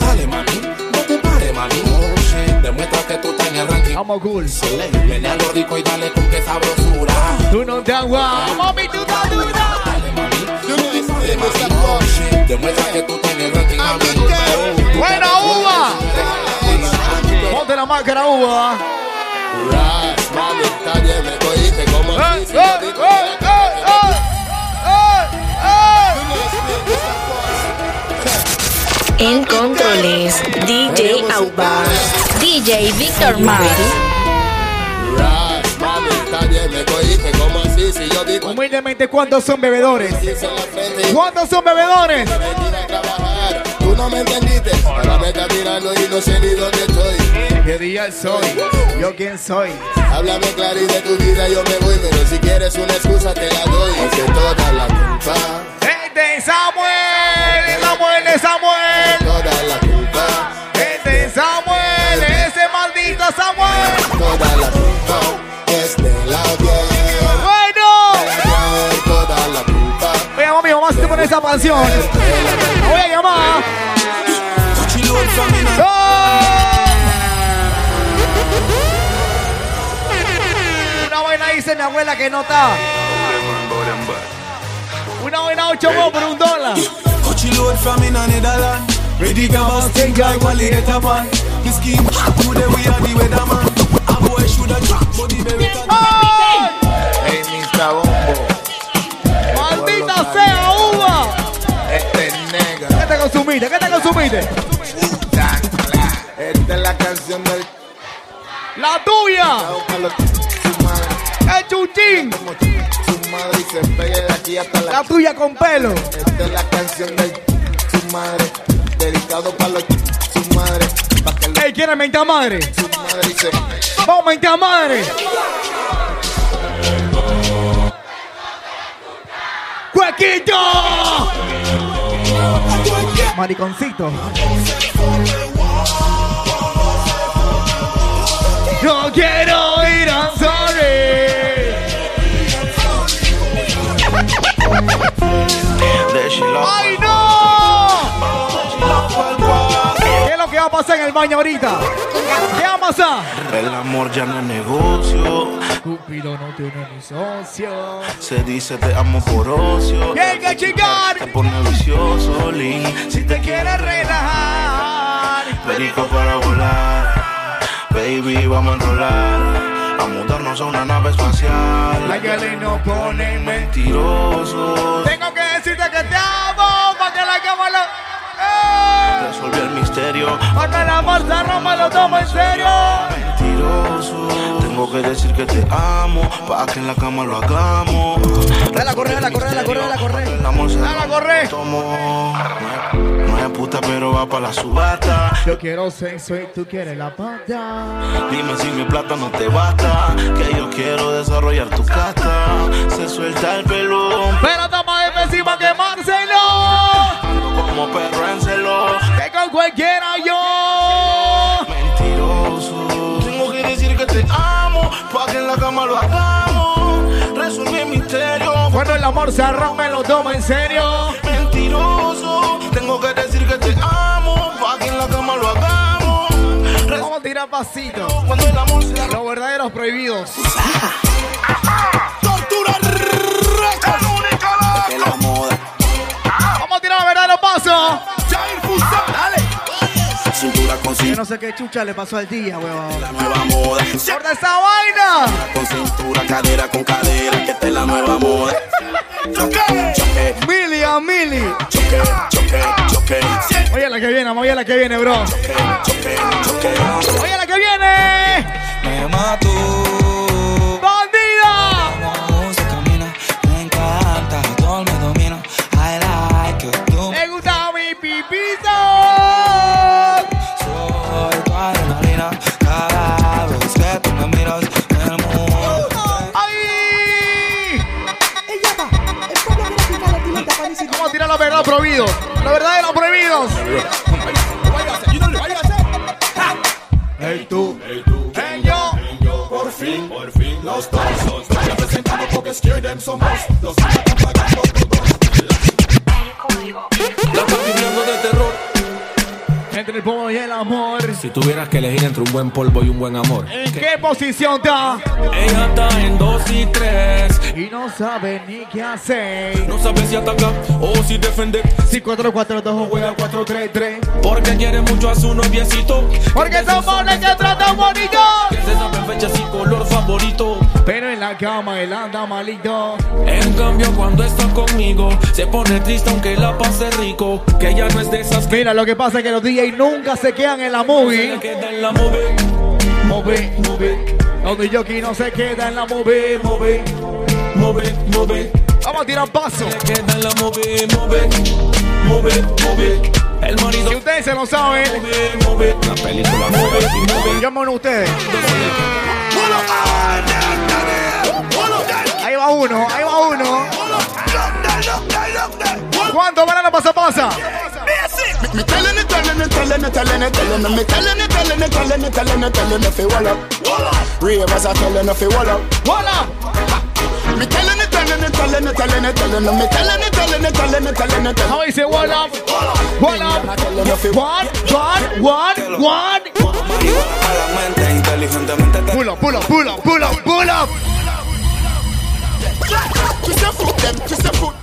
Dale, mami, no te pares, mami. Demuestra que tú estás en el ranking. Vamos, cool. Ven a lo rico y dale con qué sabrosura. Tú no te aguas. Mami, tú estás dura. Demuestra que tú estás en el ranking, mami. Buena uva. Ponte la máscara uva. Ras, mami, está bien, me cogiste como Eh, si- eh, eh, que- eh, En controles, DJ Auba, DJ Víctor Mar. Ras, mami, está bien, me cogiste como así si yo digo Humildemente, ¿cuántos son bebedores? ¿Cuántos son bebedores? Tú no me entendiste, ahora me estás mirando y no sé ni dónde estoy. ¿Qué día soy? ¿Yo quién soy? Háblame claro y de tu vida yo me voy, pero si quieres una excusa te la doy. Es que toda la culpa, Este es Samuel, Samuel es Samuel. toda la culpa, Este es Samuel, ese maldito Samuel. toda la culpa es de la piel. Bueno, Toda la culpa voy a llamar a mi mamá si te pone esa canción. La voy a llamar. load from in Una buena dice mi abuela que no está. Una buena 8 huevos por un dólar. Coachy load from in a Netherland. Ready to bounce, take guy while they get up on. The scheme, today we are the weatherman. A boy should have dropped, but the baby can Hey, Mr. Bombo. ¡Maldita sea consumiste? ¿Qué te consumiste? Esta es la canción del. ¡La tuya! ¡El chuchín! Su madre y se pegue de aquí hasta la. La tuya con pelo. Esta es la canción de su madre. Dedicado para los su madre. ¡Ey, quiere mentar madre! su madre y se. ¡Vamos, mentar madre! ¡Huequito! Mariconcito. No quiero ir a sorry. ¡Ay, no! Va a pasar en el baño ahorita? ¿Qué va a pasar? El amor ya no es negocio. Cupido no tiene ni socio. Se dice te amo por ocio. ¡Hay que chingar! Te pone vicioso, Lin. Si te ¿Quieres relajar? perico para volar. Baby, vamos a enrolar. A mudarnos a una nave espacial. La Yali no pone Mentirosos. Tengo que decirte que te amo Resolví el misterio. Porque el amor se rompe, lo tomo en serio. Mentiroso. Tengo que decir que te amo. Pa' que en la cama lo hagamos. Dale a correr, dale a correr, dale a correr, dale a correr. El amor se Dale a correr. tomó. No es puta, pero va pa' la subasta. Yo quiero sexo y tú quieres la pata. Dime si mi plata no te basta. Que yo quiero desarrollar tu casta. Se suelta el pelón. Pero toma encima que Marcelo. Como perro cualquiera yo. Mentiroso. Tengo que decir que te amo. Pa' que en la cama lo hagamos. Resolví el misterio. Cuando el amor se rompe, lo tomo en serio. Mentiroso. Tengo que decir que te amo. Pa' que en la cama lo hagamos. Vamos a tirar pasitos. Cuando el amor se Los verdaderos prohibidos. Yo no sé qué chucha le pasó al día, huevón. La nueva moda. ¡Corta esa vaina! Con cintura, cadera con cadera. Que esta es la nueva moda. Choque, Mili a Mili. choque, choque, choque. Oye la que viene, oye la que viene, bro. Choque, choque. Oye la que viene. Me mató. Vamos a tirar los verdaderos prohibidos. Los prohibidos. Hey tú, ¡Ey, yo! por fin, por fin los dos. Vaya presentando porque scare them somos. Los están pagando La Entre el polvo y el amor. Si tuvieras que elegir entre un buen polvo y un buen amor. ¿En qué posición está? Ella está en dos y tres. Y no sabe ni qué hacer. No sabe si atacar o si defender. Si 4-4-2 juega 4-3-3. Porque quiere mucho a su noviecito. Porque somos los que tratan bonito. Que se saben fechas y color favorito. Pero en la cama él anda malito. En cambio, cuando está conmigo, se pone triste aunque la pase rico. Que ella no es de esas Mira, lo que pasa es que los DJs nunca se quedan en la movie. queda en la movie. Movie, movie. Los DJs no se quedan en la movie, movie. Movie, movie. Vamos a tirar paso. Queda en la. El marido. Si ustedes se lo saben. La película movie, llamen ustedes. Ahí va uno, ahí va uno. ¿Cuánto banana pasa pasa? Me tellin' it, tellin' it, tellin' it, tellin' it, tellin' it. Me tellin' it, tellin' it, tellin' it, tellin' it, tellin' it. Fi wall up, Ravers as I tellin' it fi wall up, wall up. Me tellin' it, tellin' it, tellin' it, tellin' it, tellin' it. Me tellin' it, tellin' it, tellin' it, tellin' it. How is it wall up, wall up? One, one, one, one. Pull up, pull up, pull up, pull up, pull up. Twist your foot, them, twist your foot.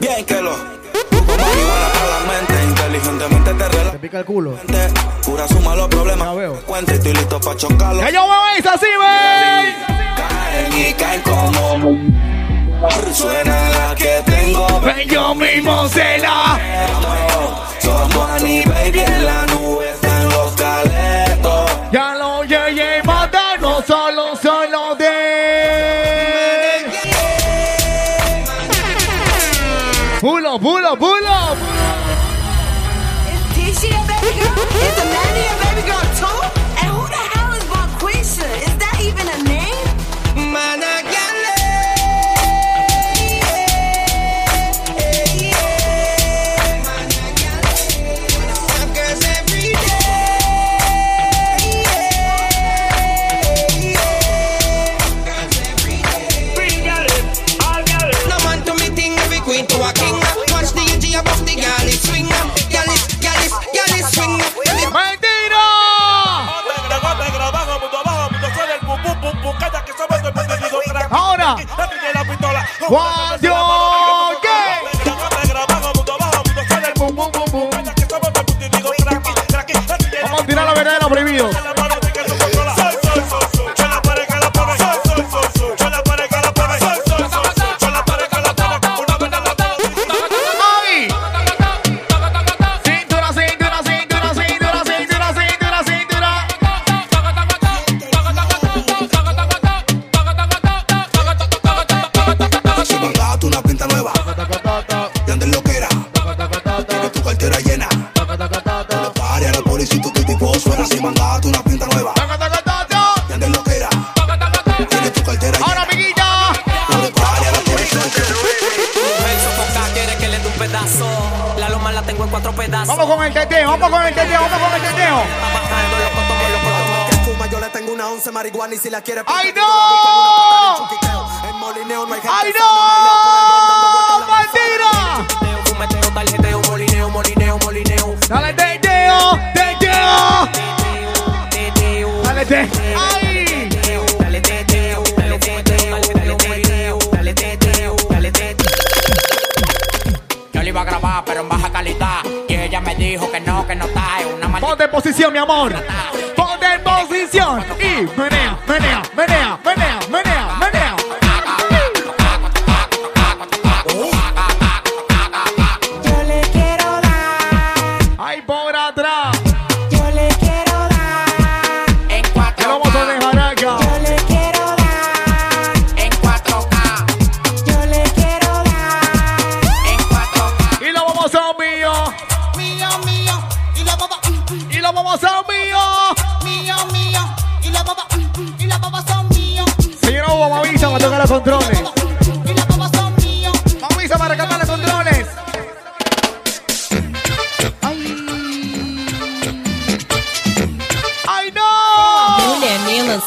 Bien que lo. Te pica el culo. Cura suma los problemas. Cuenta y estoy listo para chocarlo. Que yo veo eso así, wey. Caen y caen como. Suena la que tengo. Ven, yo mismo se la. Somos Annie, baby, en la nube Juana. Juan Dios. Con el teteo, vamos con el teteo, vamos con el teteo. ¡Ay, no! ¡Ay, no! ¡Mentira! Dale teteo, teteo. Dale te. Me dijo que no, que no está. Es una maldita. Ponte en posición, mi amor. Ponte en posición. Y menea, menea, menea,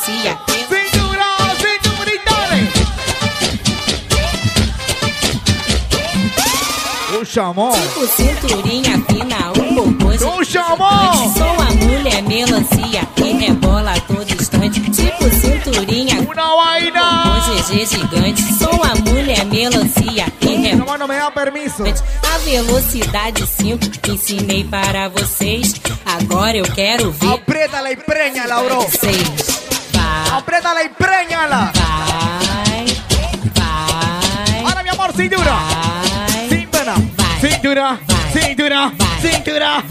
melancia. ¡Cintura, cintura dale! O chamou. Tipo cinturinha fina, o popô O chamou. Sou a mulher melancia que rebola a todo instante. Tipo cinturinha, o GG gigante. Sou a mulher melancia que No, rebola. mano, me da permiso. A velocidade 5 ensinei para vocês. Agora eu quero ver Apriétala y préñala, bro. vocês. Vai, Apriétala y preñala. Ahora, mi amor, cintura. Sin pena. Cintura, cintura, cintura.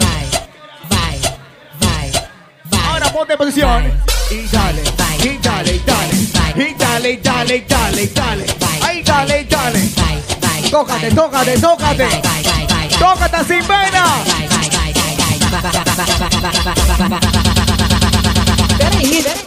Ahora ponte en posición. Y dale, y dale, y dale. Y dale, y dale, y dale, y dale. Ahí dale, y dale. Tócate, tócate, tócate. Sin pena. Better hit, better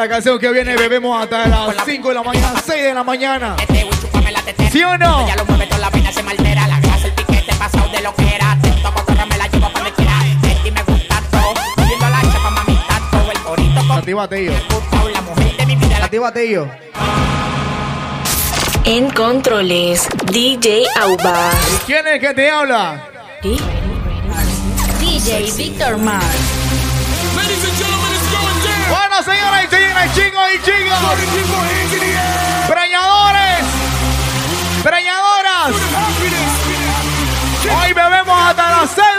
la canción que viene bebemos hasta las 5 de la mañana, 6 de la mañana. ¿Sí o no? Ya lo mueve toda la pena, se me altera la grasa, el piquete pasado de lo que era. Te toco, corre, me la llevo pa' donde quiera. De ti me gusta todo, viendo la chapa, mamita, todo el corito con Actívate yo. la mujer de mi vida. Actívate yo. En controles, DJ Auba. ¿Quién es el que te habla? DJ Víctor Mar. Bueno, señoras y señores, chicos y chicos. Preñadores. Preñadoras. Hoy bebemos hasta las 6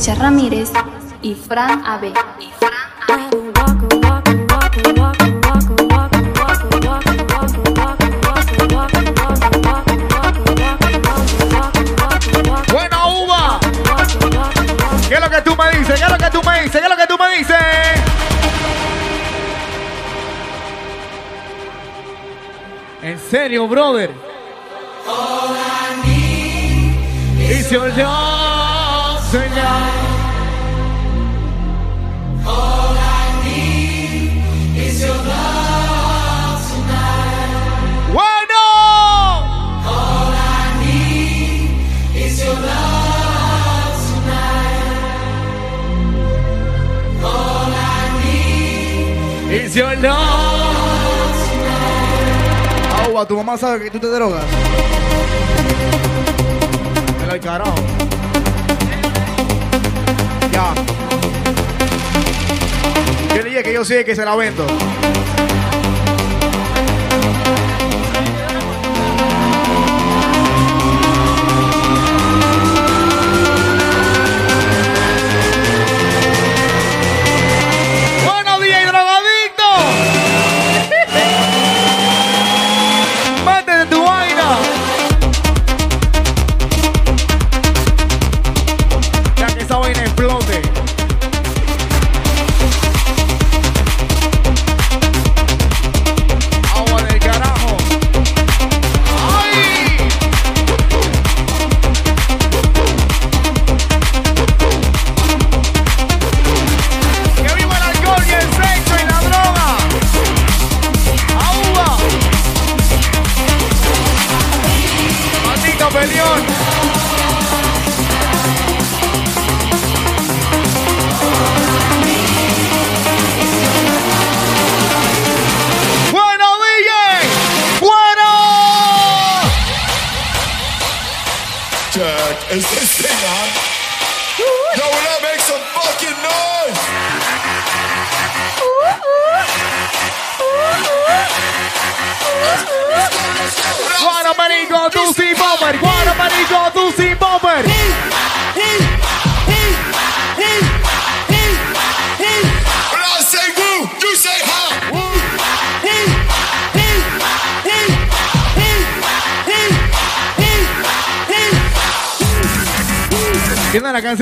Richard Ramírez y Fran AB. Buena uva. ¿Qué es lo que tú me dices? ¿Qué es lo que tú me dices? ¿Qué es lo que tú me dices? ¿En serio, brother? Agua, tu mamá sabe que tú te drogas. Me al carajo. Ya. Yo le dije que yo sé que se la vendo.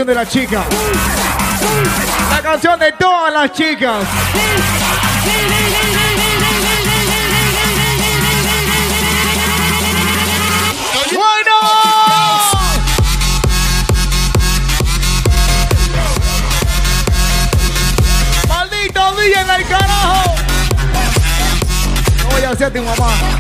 de la chica. La canción de todas las chicas. ¡Bueno! ¡Maldito DJ carajo! No voy a hacerte mamá.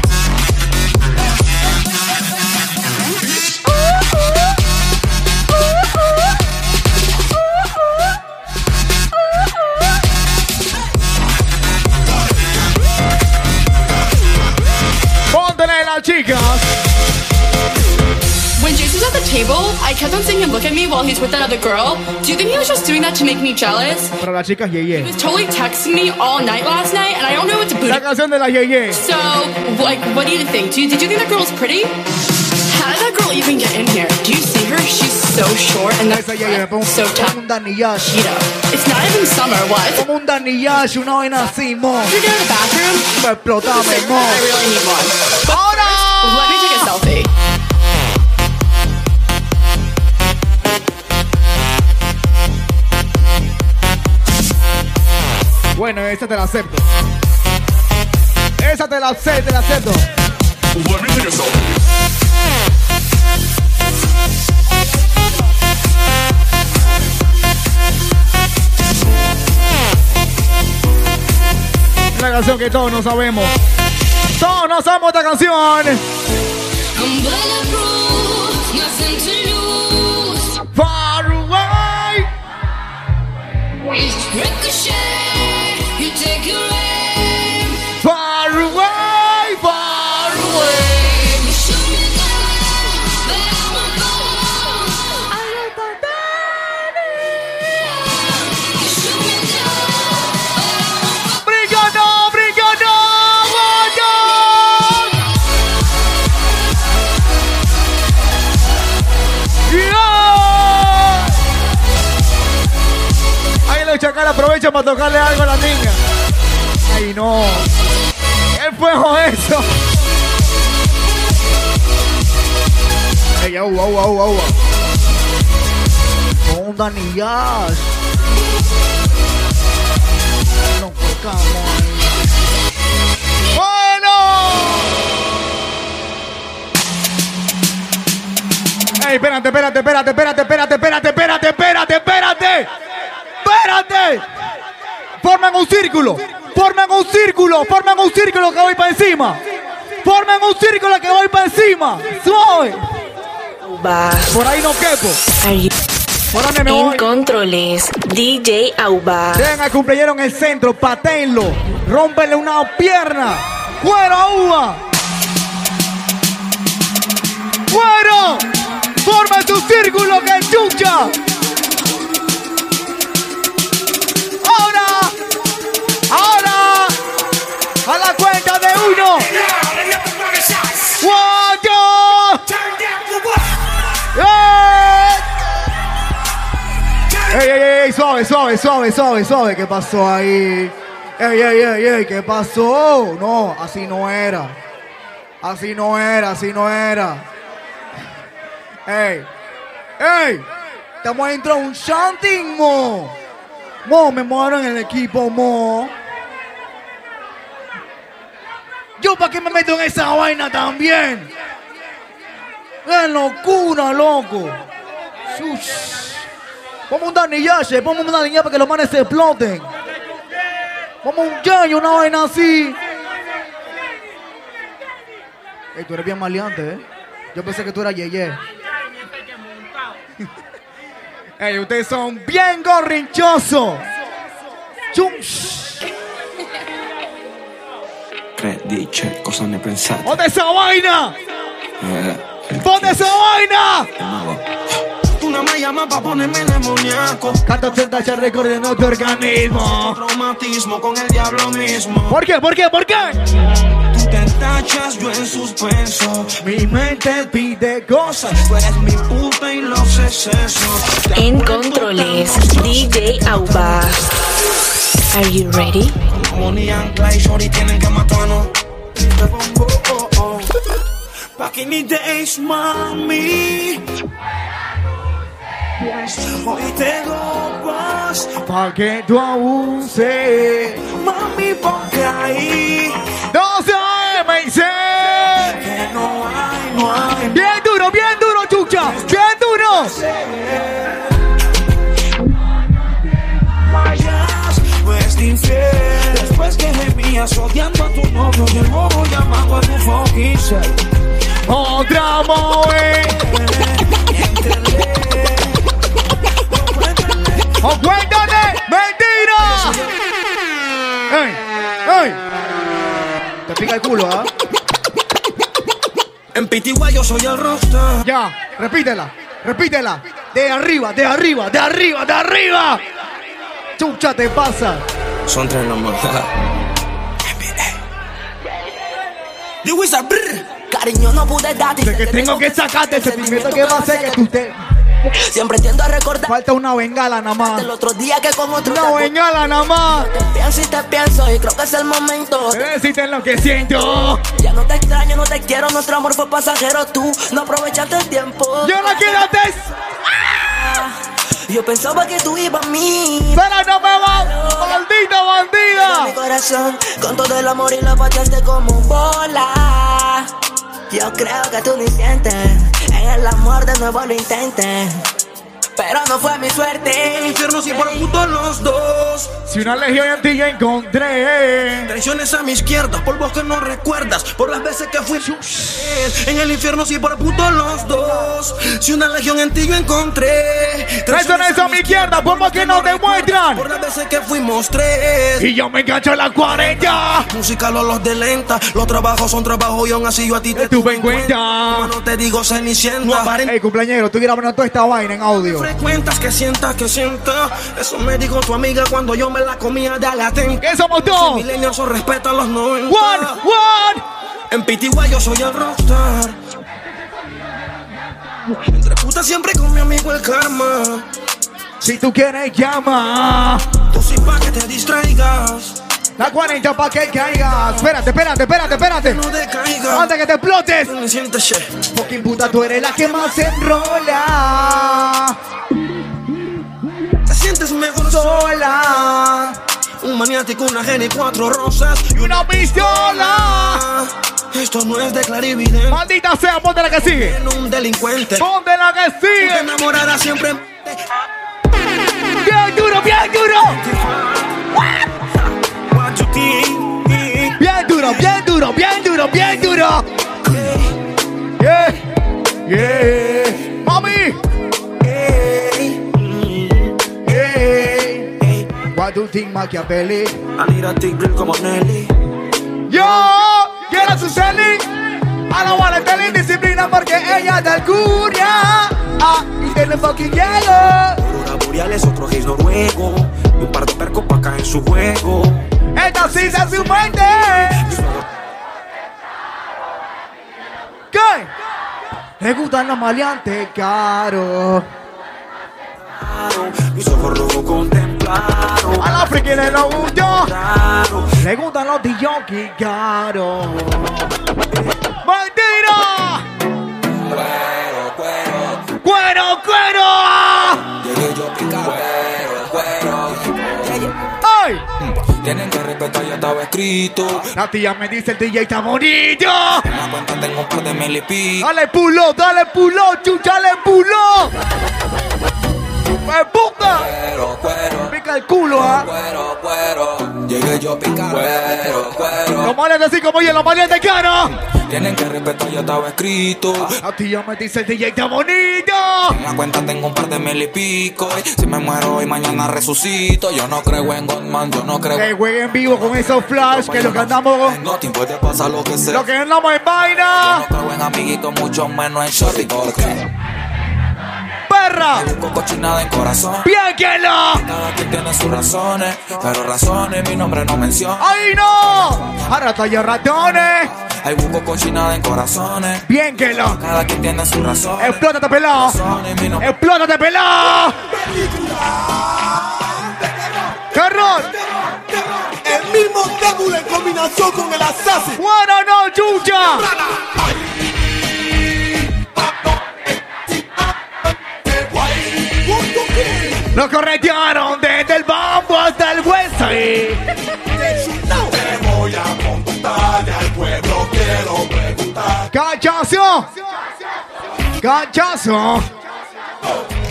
I kept on seeing him look at me while he's with that other girl. Do you think he was just doing that to make me jealous? Para las chicas Yeye. He was totally texting me all night last night, and I don't know what to put. La canción de la Yeye. So, like, what do you think? Do you, did you think that girl was pretty? How did that girl even get in here? Do you see her? She's so short and that so tough. Como un Daniyash. It's not even summer, what? Como un Daniyash, una vaina así, mo. Did you go to the bathroom? Me explotame, mo. I really need one. But Ahora. first, let me take a selfie. Bueno, esa te la acepto. Esa te la acepto, te la acepto. La canción que todos no sabemos. Todos no sabemos esta canción. Far away. Chacales aprovechan para tocarle algo a la niña. Ay, no. ¿Qué fue eso? Ey, au, au, au, au. Con Dani Yash. No ahí. ¡Bueno! Ey, espérate, espérate, espérate, espérate, espérate, espérate, espérate, espérate. Espérate. Forman un círculo. Forman un círculo. Forman un círculo que voy para encima. Forman un círculo que voy para encima. Suave. Por ahí no quepo. ¿Por me En voy? controles, DJ Auba. Vean al cumpleañero en el centro, patenlo, rómpenle una pierna. ¡Fuera, uva! ¡Fuera! ¡Forma tu círculo que chucha! ¡Ey, ey, ey! Suave, suave, suave, suave, suave. ¿Qué pasó ahí? ¡Ey, ey, ey, ey! ¿Qué pasó? No, así no era. Así no era, así no era. ¡Ey! ¡Ey! Estamos dentro de un chanting, mo. Mo, me muero en el equipo, mo. ¿Yo para qué me meto en esa vaina también? ¡Qué locura, loco! Shush. Vamos un Dani Yache, vamos un para que los manes se exploten. Vamos un Yayo, una vaina así. Ey, tú eres bien maleante, ¿eh? Yo pensé que tú eras Yeye. Ey, ustedes son bien gorrinchosos. Chum. Tre dice cosa ne pensate? ¡Ponte esa vaina! Eh, ¡Ponte esa vaina! Me llamas pa' ponerme demoníaco. Canta 80 ya recorriendo tu organismo. Traumatismo con el diablo mismo. ¿Por qué? ¿Por qué? ¿Por qué? Tú te tachas, yo en suspenso. Mi mente pide cosas. Tú eres mi puta y los excesos. En controles, DJ Auba. Are you ready? Money and Clay, shorty tienen que matarnos. Oh, oh. Back in the days, mami. Hoy tengo paz. Pa' que tú abuses. Mami, porque ahí. 12 AM, Que no hay, no hay. Bien duro, bien duro, chucha. Bien duro. Infiel. Después que gemía días odiando a tu novio y el bobo llamando a tu fucking. Otra moe. ¡O cuéntale! ¡Mentira! ¡Ey! ¡Ey! Te pica el culo, ¿ah? En Pitigua yo soy el rockstar. Ya, repítela, repítela. De arriba, de arriba, de arriba, de arriba. Chucha, te pasa. Son tres nomás. The Wizard, brr. Cariño, no pude darte. Sé que tengo que sacarte el sentimiento que va a hacer que tú te. Siempre tiendo a recordar. Falta una bengala nada más. El otro día que con otro. Una bengala nada más. Te pienso y te pienso y creo que es el momento. de decirte lo que siento. Ya no te extraño, no te quiero. Nuestro amor fue pasajero. Tú no aprovechaste el tiempo. Yo no quiero te. Yo pensaba que tú ibas a mí. Pero no me va. Maldita bandida. Mi corazón con todo el amor y lo pateaste como un bola. Yo creo que tú ni sientes. En el amor de nuevo lo intentes. Pero no fue mi suerte. El infierno por puto los dos. Si una legión en ti ya encontré. Traiciones a mi izquierda, por vos que no recuerdas, por las veces que fui. En el infierno sí por puto los dos. Si una legión en ti yo encontré. Traiciones a mi izquierda, por vos que no demuestran. Por las veces que fuimos tres. Y yo me engancho en la 40. Música los de lenta. Los trabajos son trabajos y aún así yo a ti te tuve en cuenta. No te digo cenicienta. Hey, cumpleañero, tú grabando toda esta vaina en audio. Frecuentas que sienta, que sienta. Eso me dijo tu amiga cuando yo me la comía de la ten. ¿Qué somos dos? Milenios respeto a los 90. One, one. En Pitigua yo soy el rockstar. Entre putas siempre con mi amigo el karma. Si tú quieres, llama. Tú sí pa' que te distraigas. La 40 pa' que caigas. Espérate, espérate, espérate, espérate. No te caigas. Antes que te explotes. Fucking puta, tú eres la que más se enrola. Te sientes mejor sola. Un maniático, una genia y cuatro rosas. Y una pistola. Esto no es de clarividente. Maldita sea, ponte la que sigue. Un delincuente. Ponte la que Te sigue. enamorarás siempre. Bien duro, bien duro. Bien duro, bien duro, bien duro, bien duro. Yeah, yeah. Do think, Machiavelli? I need a tigre como Nelly. Yo quiero su selling. I don't wanna tell indisciplina porque ella es de Alcuria. Ah, y tiene fucking hielo. Aurora boreal otro gays noruego. Y un par de percos pa' acá en su juego. Esta sí es su mente. ¿Qué? Le gustan los maleantes caros. Mis ojos rojos contemplaron. A la friki le lo. Claro. Le gustan los DJ caros. ¡Mentira! Cuero, cuero, ¡Cuero. ¡Ay! Tienen que respetar, ya estaba escrito. La tía me dice el DJ está bonito. En la cuenta tengo un par de mil y. Dale pulo, dale pulo, chucha, dale pulo. ¡Me puta! Cuero, cuero, Pica el culo, ¿ah? cuero, cuero. Llegué yo picado. Cuero, cuero. Los males así como yo, los males de cara. Tienen que respetar, ya estaba escrito. La tía me dice el DJ está bonito. En la cuenta tengo un par de mil y pico. Si me muero hoy, mañana resucito. Yo no creo en Godman, yo no creo Que jueguen vivo con esos flash, que lo que andamos, No te puede pasar lo que sea. lo que andamos en vaina. No creo en amiguitos, mucho menos en shorty. Porque Perra, cochinada en corazón. bien que no. Cada quien tiene sus razones, pero razones mi nombre no menciona. ¡Ay no! Ahora talla ratones. Hay busco cochinada en corazones. Bien que no. Cada quien tiene sus razones. Explótate pelado. Nombre. Explótate pelado. Carrón. El mismo Débula en combinación con el Assassin. Bueno, no, chucha. Nos corretearon desde el bambo hasta el hueso. Te voy a contar al pueblo quiero preguntar. ¡Cachazo! ¡Cachazo!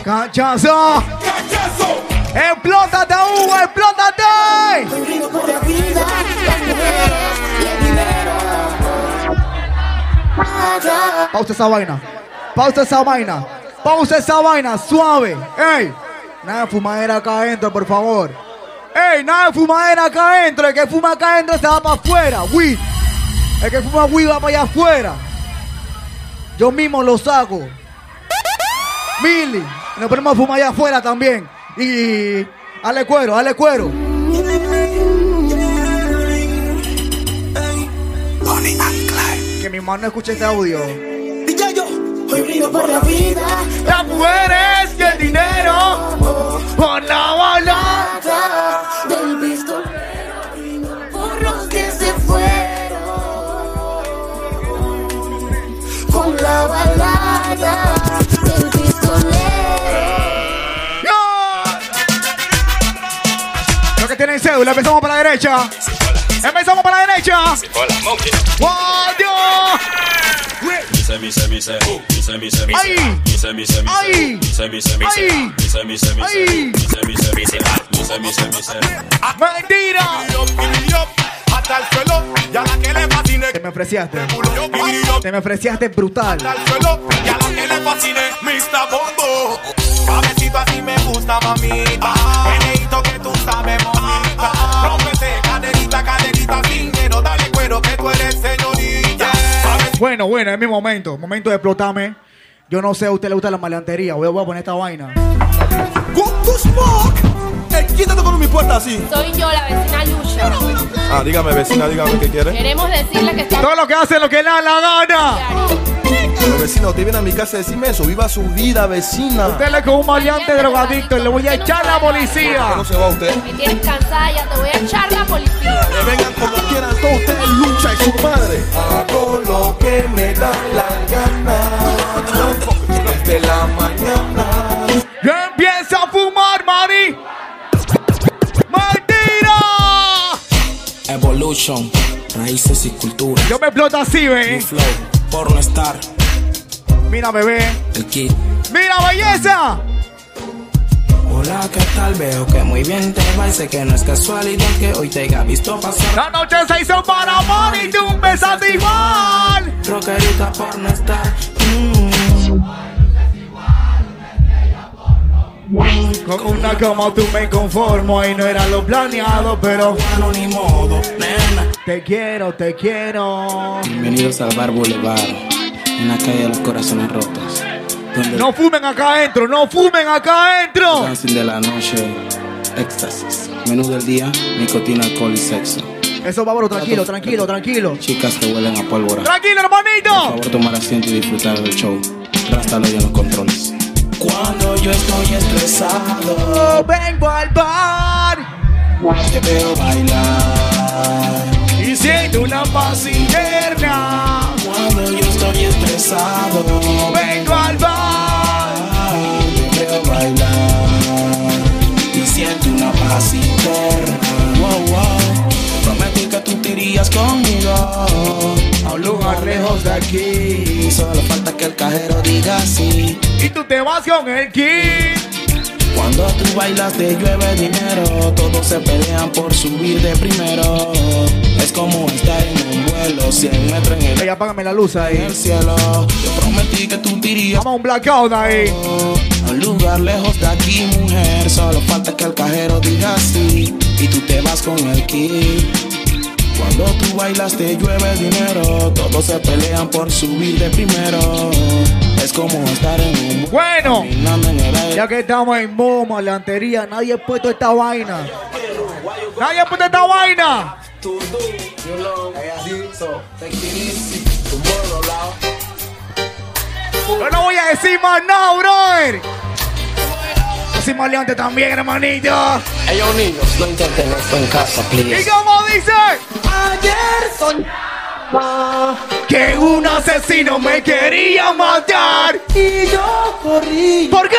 ¡Cachazo! ¡Cachazo! ¡Explótate, Hugo! ¡Explótate! Pausa esa vaina. Pausa esa vaina. Pausa esa vaina. Suave. ¡Ey! Nada de fumadera acá adentro, por favor. ¡Ey! Nada de fumadera acá adentro. El que fuma acá adentro se va para afuera. Weed. El que fuma weed va para allá afuera. Yo mismo lo saco. Mili. Nos ponemos a fumar allá afuera también. Y. Dale cuero, dale cuero. Que mi mano escuche este audio. Hoy brindo por la vida. Las mujeres y el dinero. Por la balanza. Del pistolero. Por los que se fueron. Con la balada. Del pistolero. Los que tienen cédula, empezamos para la derecha. Empezamos para la derecha. ¡Guadio! Mise, mise, mise, mise, mise, mise, mise, mise, mise, mise, mise, mise, mise, mise, mise, mise, mise, mise, mise, mise. ¡Mentira! Hasta el suelo, ya la que le fascine. Te me ofreciaste. Te me ofreciaste brutal. Hasta el suelo, ya la que le fascine. Mr. Bombo. Suavecito así me gusta, mamita. Meneíto que tú sabes, bonita. Rómpete, caderita, caderita, dinero. Dale cuero que tú eres señorita. Bueno, bueno, es mi momento. Momento de explotarme. Yo no sé, a usted le gusta la maleantería. Voy a, poner esta vaina. Quítate con mi puerta así. Soy yo, la vecina Lucha. Ah, dígame, vecina, dígame qué quiere. Queremos decirle que está... Todo lo que hace lo que le da la gana. Pero vecina, usted viene a mi casa a decirme eso. Viva su vida, vecina. Usted le con un maleante drogadicto y le voy a echar la policía. ¿Cómo se va usted? Me tienes cansada, ya te voy a echar la policía. Que vengan como quieran todos ustedes, lucha y su madre. Hago lo que me da la gana. Desde la mañana. Yo empiezo a fumar, Evolution, raíces y cultura. Yo me exploto así, ve. Flow, porno star, Mira, bebé. el kid. Mira, belleza. Hola, ¿qué tal? Veo que muy bien te va y sé que no es casualidad que hoy te haya visto pasar. La noche se hizo para Mari y tú besaste igual. Rockerita porno star. Con una como tú me conformo y no era lo planeado, pero bueno, ni modo, nena. Te quiero, te quiero. Bienvenidos al Bar Boulevard, en la calle de los corazones rotos. Donde No fumen acá adentro, no fumen acá adentro. dancing de la noche, éxtasis. Menú del día, nicotina, alcohol y sexo. Eso, Bárbaro, tranquilo, tranquilo, tranquilo. Chicas que huelen a pólvora. Tranquilo, Por hermanito. favor, tomar asiento y disfrutar del show. Rástalo ya en los controles. Cuando yo estoy estresado, vengo al bar. Te veo bailar. Y siento una paz interna. Cuando yo estoy estresado, vengo al bar. Te veo bailar. Y siento una paz interna. Irías conmigo a un lugar lejos de aquí. Solo falta que el cajero diga sí. Y tú te vas con el kid. Cuando tú bailas te llueve dinero, todos se pelean por subir de primero. Es como estar en un vuelo, 100 metros en el, Ey, apágame la luz en ahí. el cielo. Yo prometí que tú te irías Vamos a un blackout ahí. a un lugar lejos de aquí, mujer. Solo falta que el cajero diga sí y tú te vas con el kit. Cuando tú bailas te llueve dinero, todos se pelean por subir de primero. Es como estar en un Bueno, ya que estamos en modo maleantería, nadie ha puesto esta vaina. Nadie ha puesto esta vaina. Yo no voy a decir más nada, brother. Soy maleante también, hermanito. Ellos niños, no intenten esto en casa, ¿Y please. cómo dice? Ayer soñaba Que un asesino me quería matar. y yo corrí. ¿Por qué?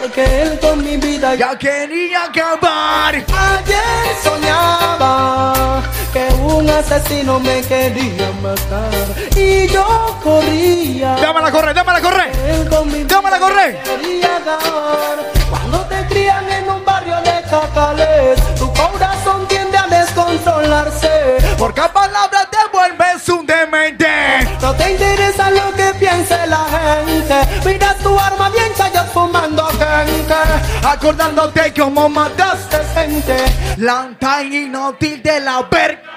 Porque él con mi vida Ya quería acabar. Ayer soñaba que un asesino me quería matar y yo corría. Dámela a correr, dámela en un barrio de chacales. Tu corazón tiende a descontrolarse. Porque a palabras te vuelves un demente. No te interesa lo un barrio gente. Mira tu arma bien callas fumando gente. Acordándote cómo mataste gente. La tan inútil de la verga.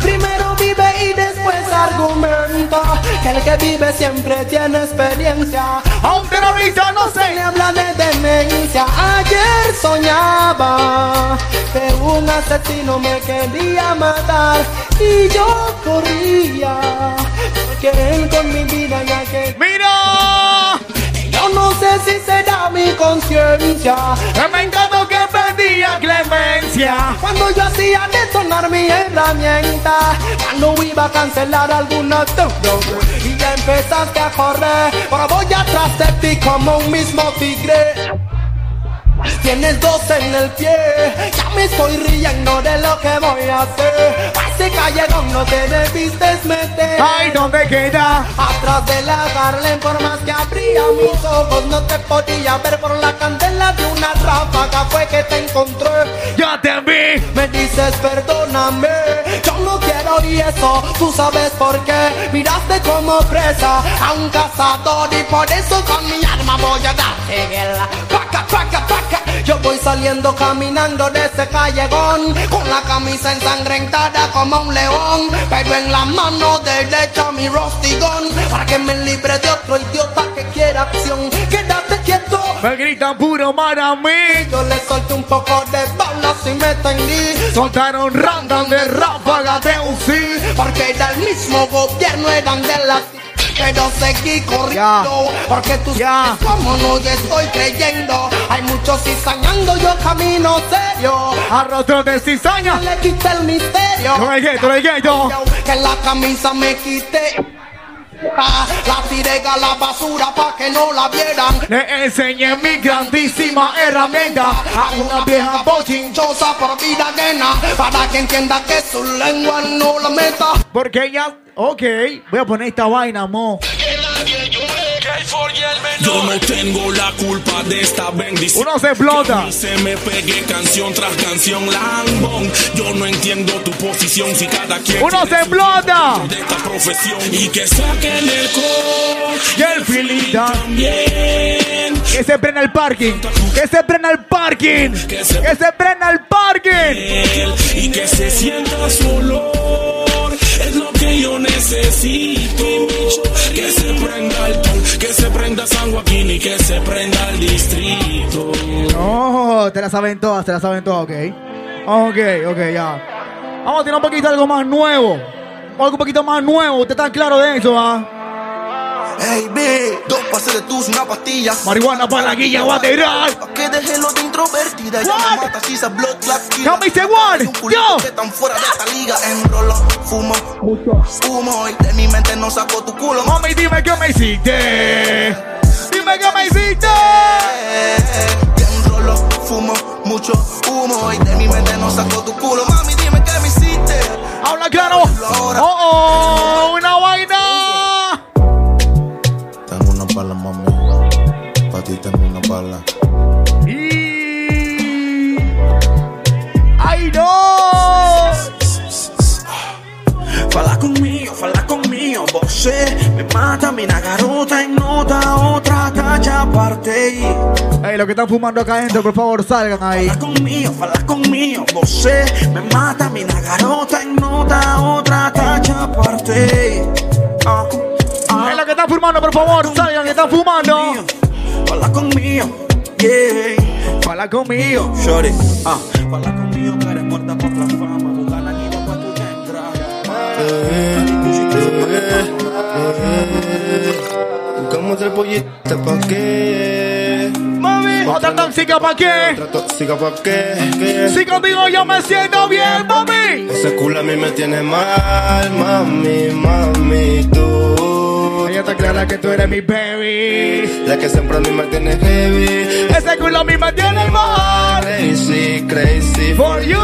Primero vive y después argumenta Que el que vive siempre tiene experiencia A un terrorista no se le habla de demencia Ayer soñaba que un asesino me quería matar Y yo corría Él con mi vida ya que ¡Mira! Yo no sé si será mi conciencia. Me encantó que pedía clemencia. Cuando yo hacía detonar mi herramienta Cuando iba a cancelar alguna deuda. Y ya empezaste a correr Ahora voy atrás de ti como un mismo tigre Tienes dos en el pie, ya me estoy riendo de lo que voy a hacer. A ese callejón no te debiste meter. Ay, ¿dónde queda? Atrás de la Harlem, por más que abría mis ojos, no te podía ver por la candela de una ráfaga. Fue que te encontré. Ya te vi. Me dices, perdóname, oír eso. Tú sabes por qué. Miraste como presa a un cazador y por eso con mi arma voy a darte guerra. Paca, paca, paca. Yo voy saliendo caminando de ese callejón Con la camisa ensangrentada como un león Pero en la mano derecha mi rostigón Para que me libre de otro idiota que quiera acción quieto Me gritan puro para mí Yo le solté un poco de balas y me tendí Soltaron random de ráfaga de UCI Porque era el mismo gobierno, eran de la pero seguí corriendo porque tú ya. sabes cómo no te estoy creyendo. Hay muchos cizañando, yo camino serio. Arrostro de cizaña. Le quité el misterio. No hay gueto, no hay gueto. Que la camisa me quité. La tiré a la basura pa' que no la vieran. Le enseñé mi grandísima herramienta a una vieja bochinchosa por vida ajena. Para que entienda que su lengua no la meta. Porque ella, ok, voy a poner esta vaina, mo. Yo no tengo la culpa de esta bendición. Uno se explota. Que a mí se me pegue canción tras canción lambón. Yo no entiendo tu posición si cada quien. Uno se explota. De esta profesión y que saquen el code y el feeling también. Que se prenda el parking. Que se prenda el parking. Que se, que se prenda el parking. Y que se sienta su olor. Es lo que yo necesito. Que se prenda que se prenda San Joaquín y que se prenda el distrito. No, te la saben todas, te la saben todas, ok. Ok, ok, ya. Vamos a tirar un poquito algo más nuevo. Algo un poquito más nuevo. ¿Usted está claro de eso, ah? Hey, B, dos pases de tus, una pastilla. Marihuana para la guilla guateral. Pa' que deje lo de introvertida. Ya me mata si esa blood clot one. Yo. Que tan fuera de esta liga. Enrolo, fumo, mucho humo. Y de mi mente no saco tu culo. Mami, dime qué me hiciste. Dime qué me hiciste. Enrolo, fumo, mucho humo. Y de mi mente no saco tu culo. Mami, dime qué me hiciste. Habla claro. Oh, oh, una tengo una bala. Y... ¡Ay, no! Fala conmigo, fala conmigo, você me mata, mina garota en nota, otra talla aparte. Ey, los que están fumando acá adentro, por favor, salgan ahí. Fala conmigo, fala conmigo, você me mata, mina garota en nota, otra talla aparte. Ah, ah. Ey, los que están fumando, por favor, salgan, que están fumando. Fala conmigo, yeah. Fala conmigo. Shorty, ah, fala conmigo que eres muerta por la fama, tu gana ni después tú Buscamos el pollito pa' qué. Mami, otra tóxica pa' qué. Otra tóxica pa' qué. Si conmigo yo me siento bien, mami. Ese culo a mí me tiene mal, mami, mami, tú. Ella está clara que tú eres mi baby. La que siempre a mí me tiene heavy. Ese culo a mí me tiene mal. Crazy, crazy for you.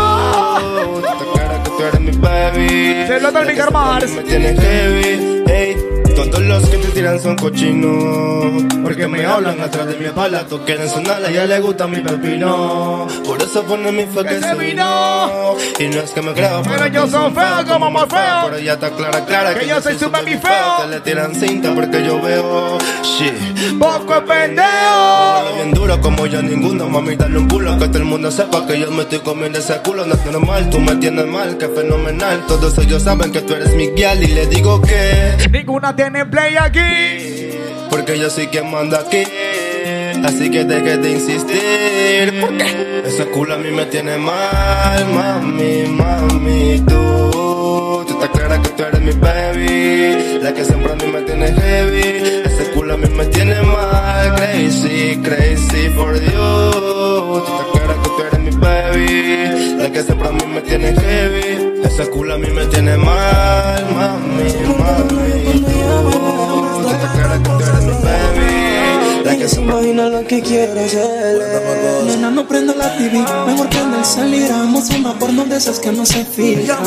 Está clara que tú eres mi baby. Se lo tengo que armar. Me tiene heavy, hey. Todos los que te tiran son cochinos. Porque me hablan atrás de mi espalda. Tú quieren sonar, a ella le gusta mi pepino. Por eso pone mi fe que se vino. Y no es que me creo, Pero yo soy feo como más feo. Pero ya está clara, clara. Que yo soy su baby feo. Te le tiran cinta porque yo veo. Shit. Poco es pendejo. Bien duro como yo ninguno, mami, dale un culo Que todo el mundo sepa que yo me estoy comiendo ese culo No es normal, tú me tienes mal, que fenomenal Todos ellos saben que tú eres mi guial Y le digo que Ninguna tiene play aquí. Porque yo soy quien manda aquí. Así que deje de insistir. Porque ese culo a mí me tiene mal Mami, mami, tú Tú estás clara que tú eres mi baby. La que siempre a mí me tiene heavy. Ese culo a mí me tiene mal. Crazy, crazy for you. Tú estás clara que tú eres mi baby. La que siempre a mí me tiene heavy. Ese culo a mí me tiene mal Mami, mami, que se imagina lo que quiero hacerle. Nena, no prenda la TV, mejor prenda el salir. Hagamos una porno de esas que no se filtran.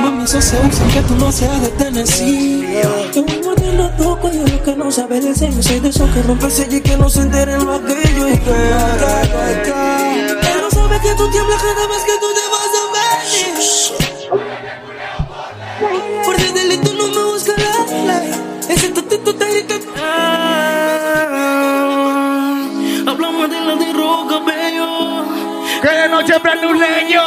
Mami, eso se usa que tú no seas de Tennessee. Te voy mordiendo toco y lo que no sabe de sello. Soy de esos que rompe el y que no se enteren lo aquello. Y que, pero sabe que tú tiemblas cada vez que tú te vas a ver. Hablamos de la de roca, bello. Que de noche prende un leño.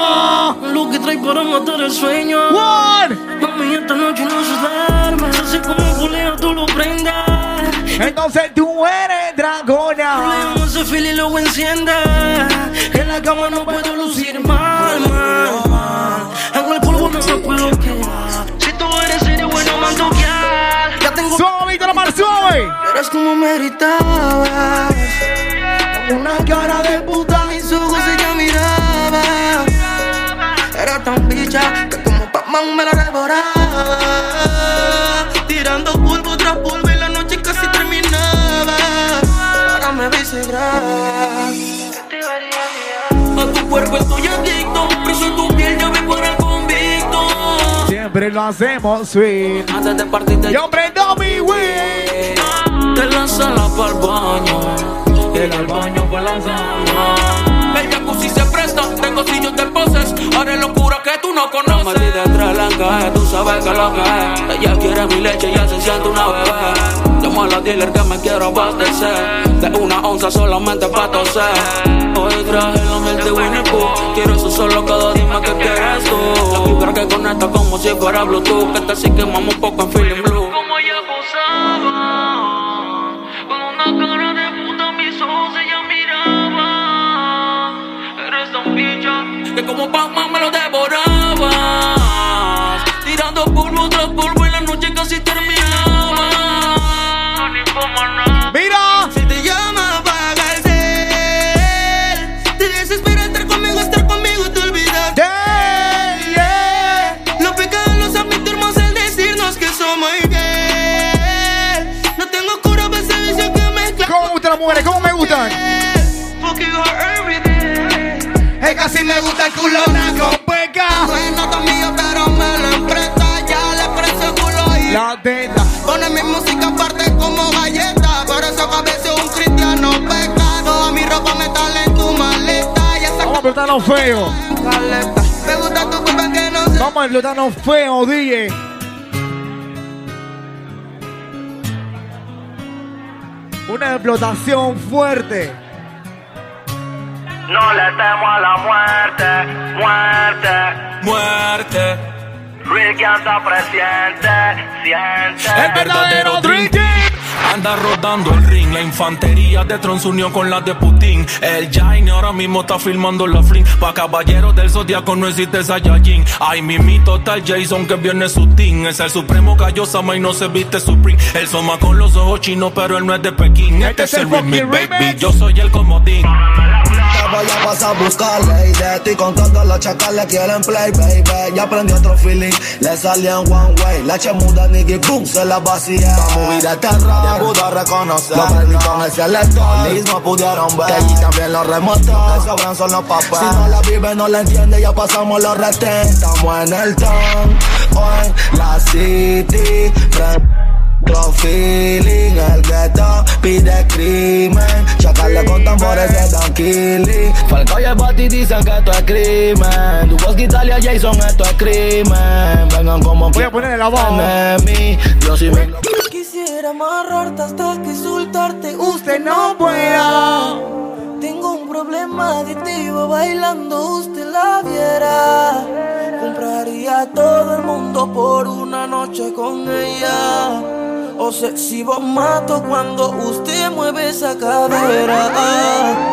Lo que trae para matar el sueño. One. Mami, esta noche no se duerme. Así como culeo tú lo prendas. Entonces tú eres dragona. Leemos ese fil y luego enciende. En la cama no puedo lucir mal, mal. Me gritabas. Una cara de puta, mis ojos ella miraba. Era tan bicha que como Pac-Man me la devoraba. Tirando polvo tras polvo y la noche casi terminaba. Ahora me ves grave. A tu cuerpo estoy adicto, preso en tu piel ya me fuera convicto. Siempre lo hacemos sweet. Antes de partirte Yo prendo mi weed. Te la sala para el baño. Llega al baño para la cama. El jacuzzi se presta, tengo sillos de poses. Haré locura que tú no La conoces. maldita tranca, tú sabes que lo que es. Ella quiere mi leche, ya se siente una bebé. Llamo a la dealer que me quiero abastecer. De una onza solamente pa' toser. Hoy traje la miel de Winnie Pooh. Quiero eso solo cada dime que quieres tú. La vibra que conecta como si fuera Bluetooth. Que te sí quemamos un poco en feeling blue. Como ella posaba. Como Pac-Man me lo devorabas. Así me gusta el culona con peca. Bueno, no mío, pero me lo empresta. Ya le precio culo y La teta. Pone mi música aparte como galleta. Por eso que a veces un cristiano peca. Toda mi ropa metal en tu maleta. Y esa Vamos a explotarnos feo. Me gusta tu culpa que no se. Vamos a explotarnos feo, DJ. Una explotación fuerte. No le temo a la muerte, muerte, Muerte. Ricky anda presiente, siente. El verdadero Dream Team. Anda rodando el ring, la infantería de Tron se unió con la de Putin. El Jaine ahora mismo está filmando la fling. Pa' caballeros del zodiaco no existe Saiyajin. Ay, mimito está el Jason que viene su team. Es el supremo Kaiosama y no se viste Supreme. El soma con los ojos chinos, pero él no es de Pekín. Este, es el remix, baby. Yo soy el comodín. Voy a pasar a buscarle. Y de ti con todos los chacales quieren play, baby. Ya aprendí otro feeling, le salió en one way. La chemuda nigga, boom, se la vacía. La movida de terror, te pudo reconocer. Lo prendí con el selector, mismo pudieron ver. Que allí también los remotos, que sobran son los papás. Si no la vive, no la entiende, ya pasamos los retén. Estamos en el town, en la city. Los feeling, el ghetto pide crimen. Chacarle con tambores de Don Killy. Falco y el Bati dicen que esto es crimen. Tu voz Italia, Jason, esto es crimen. Vengan como Voy a ponerle la voz. enemy. Yo sí vengo. Quisiera amarrarte hasta que insultarte Usted no pueda. Tengo un problema adictivo bailando, usted la viera. Compraría todo el mundo por una noche con ella. O sé si vos mato cuando usted mueve esa cadera.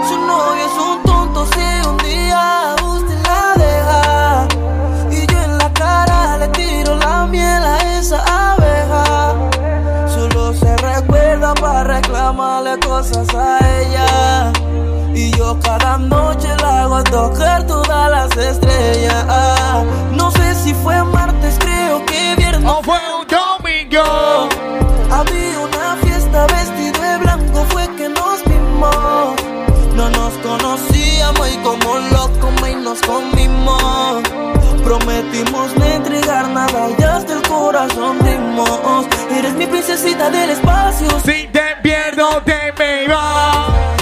Su novio es un tonto si un día usted la deja. Y yo en la cara le tiro la miel a esa abeja. Solo se recuerda para reclamarle cosas a ella. Y yo cada noche la hago tocar todas las estrellas. No sé si fue martes, creo que viernes. O fue un domingo. Conocíamos y como locos y nos comimos. Prometimos no entregar nada y hasta el corazón dimos. Eres mi princesita del espacio. Si te pierdo, te me va.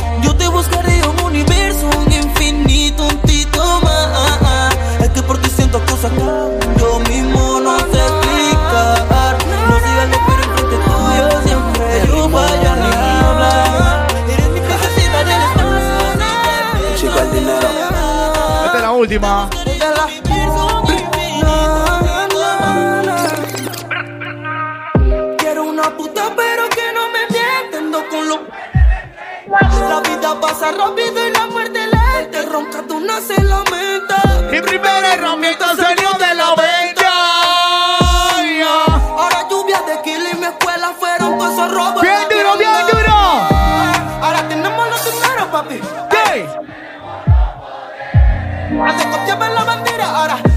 Pasa rápido y la muerte lenta Ronca tú no se lamenta Mi primera herramienta salió de la venta. Ahora lluvias de kill y mi escuela fueron todos esos robos Bien duro, bien duro. Ahora tenemos los dineros papi Hey. Hace copiaba la bandera ahora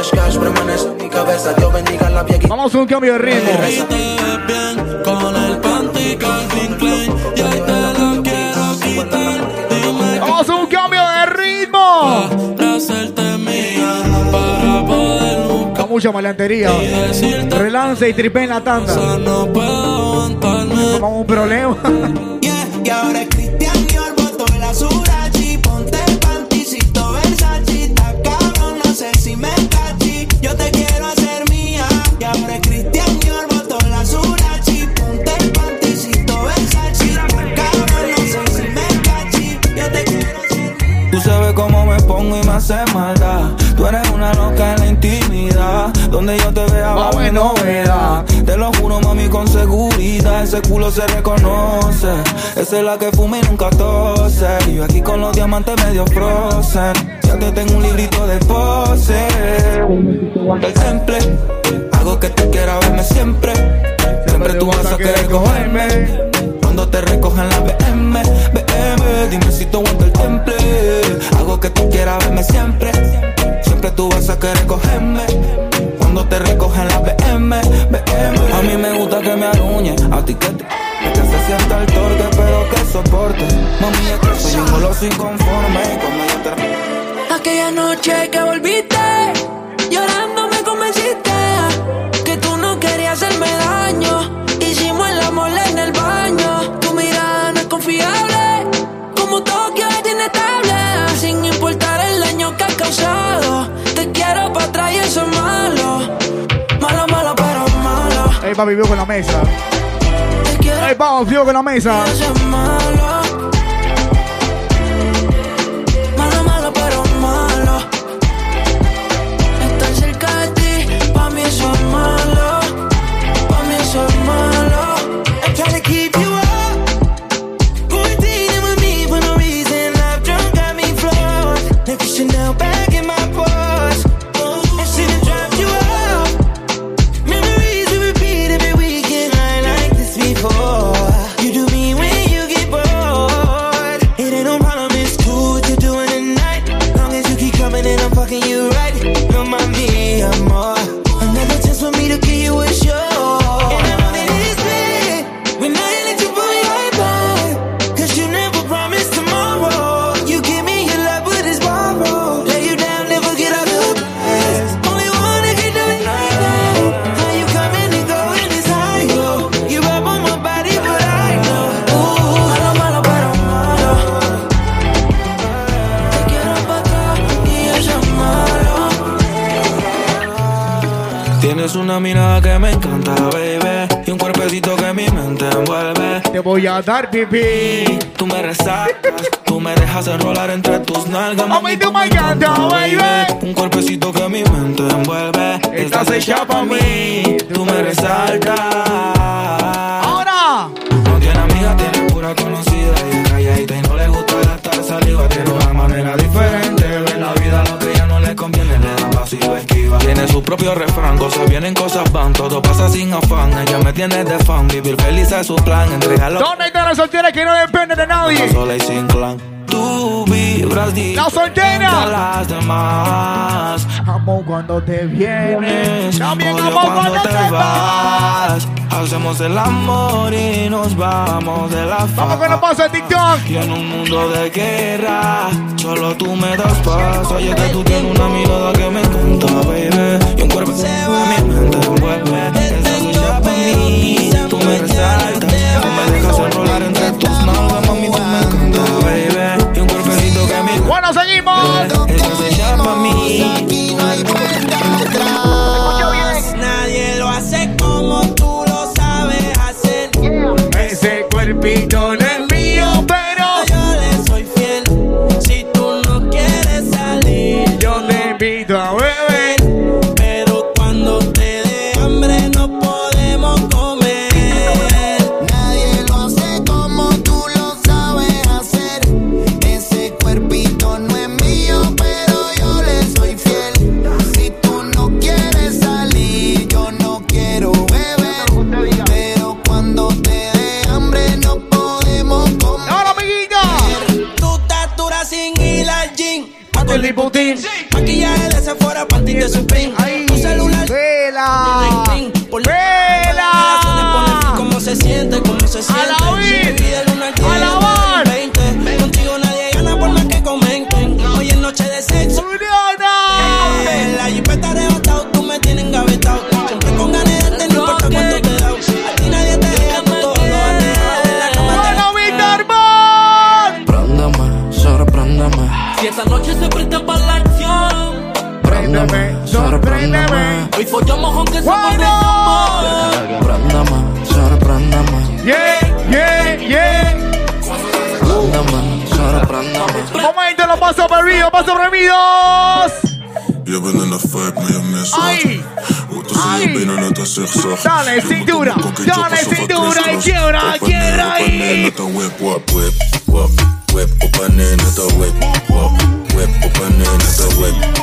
cash, cash permanece en mi cabeza. Dios bendiga la vieja. Vamos a un cambio de ritmo. Vamos a un cambio de ritmo. Con mucha malantería. Relance y tripe en la tanda. Vamos un problema. Y ahora seguridad. Ese culo se reconoce. Esa es la que fuma y nunca tose. Y yo aquí con los diamantes medio frozen. Ya te tengo un librito de pose. El temple. Hago que tú quieras verme siempre. Siempre tú vas a querer cogerme. Cuando te recojan la BM, BM, dime si te aguanta el temple. Hago que tú quieras verme siempre. Siempre tú vas a querer cogerme. Cuando te recojan la BM, BM. A mí me gusta que me soy cuando yo te Aquella noche que volviste, llorando me convenciste que tú no querías hacerme daño. Hicimos el amor en el baño. Tu mirada no es confiable, como Tokio es inestable. Sin importar el daño que has causado, te quiero para atrás y eso es malo. Malo, malo, pero malo. Ey, papi, vivo con la mesa. Ahí vamos, frío con la mesa. Eso es. Malo, me encanta, baby. Y un cuerpecito que mi mente envuelve. Te voy a dar pipí. Tú me resacas, tú me dejas enrolar entre tus nalgas. Mami, tú me encanta, baby. Un cuerpecito que mi mente envuelve. Estás hecha pa' mí, tú me resaltas. Ahora. No tiene amiga, tiene pura conocida. Y es calladita y no le gusta gastar saliva. Tiene una manera diferente ver la vida. Lo que ya no le conviene, le da esquiva. Tiene su propio refrán, cosas vienen, cosas van. Todo pasa sin afán. Ella me tiene de fan. Vivir feliz es su plan. Entregarlo. ¿Dónde están las solteras que no dependen de nadie? Sola y sin clan. Tú vibras diferente La soltera. a las demás. Amo cuando te vienes. También Odio amo cuando cuando te vas. Hacemos el amor y nos vamos de la Vamos fama. con los pasos de TikTok. Y en un mundo de guerra, solo tú me das paz. Oye, que tú tienes una mirada que me encanta, baby. Y un cuerpo que mi mente envuelve. Estás hecha pa' mí, tú me resaltas. Bueno, seguimos. Estás hecha pa' mí. Nadie lo hace como tú lo sabes hacer. Ese cuerpito Liputín. Maquillaje de Sephora, panty de Supreme. Je net als zigzag. Dale, cintura. Dale, cintura. Christmas. Quiebra, quiebra ahí. Whip.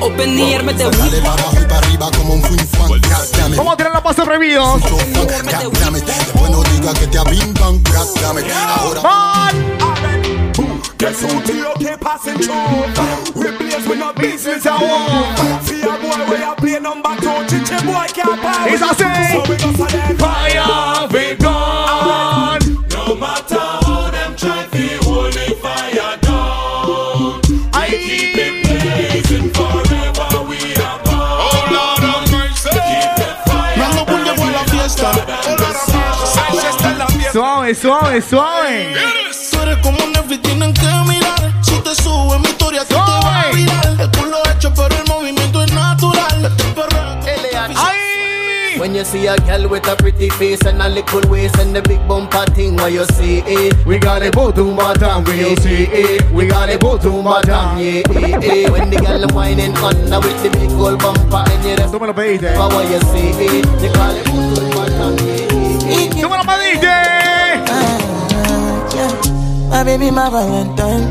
Open the air, mete Dale para abajo y para arriba como un fin fan. Goddammit. Vamos a tirar los pasos prohibidos. Goddammit. Después no digas que te. Ahora. Guess who T.O.K. passing through? We blaze with no business at home. See a boy where you play number two, chichi boy can't buy. It's a say. So we go for them. Fire Suave, suave, suave. Tú eres como Netflix, tienen que mirar. Si te subo en mi historia, tú te vas a virar. El culo hecho, pero el movimiento es natural. Este perreo- ¡Ay! When you see a girl with a pretty face and a little waist and the big bumper thing, where you see it? We got a bottom bottom, when you see it? We got a bottom bottom, yeah, yeah, yeah. When the girl whining under with the big old bumper and you Tú me lo pediste. But you see it, you call it bottom bottom, yeah, yeah, yeah. My baby, my Valentine.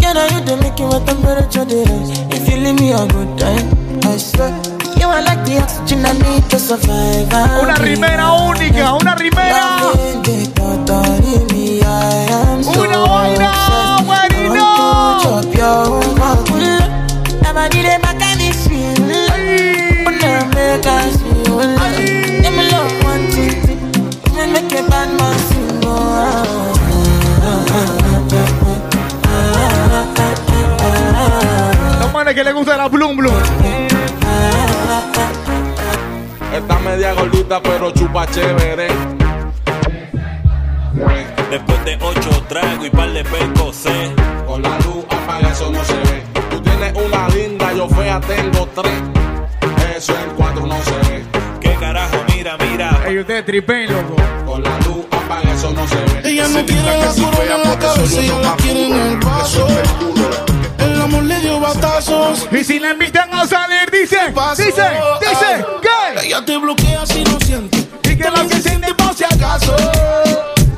Yeah. You to make temperature the rise? If you leave me a good time, I swear. You are like the oxygen I need to survive. Una rimera única, una rimera. Una vaina, güerito. Never did it back at this feeling. Wanna make us feel. Let me love one thing. Let me make a bad man sing. Los manes que le gusta la Blum Blum. Está media gordita, pero chupa chévere. Después de ocho tragos y par de percocé. Con la luz apaga, eso no se ve. Tú tienes una linda, yo fea tengo tres. Eso en cuatro no se ve. ¿Qué carajo? Mira, mira. Ey, ustedes tripen, loco. Con la luz apaga, eso no se ve. Ella no quiere la corona en la cabeza, ella la quiere en el vaso. Y si la invitan a salir, dice, dice, dice, ¿qué? Ella te bloquea si no siente. Y que la que siente por si acaso.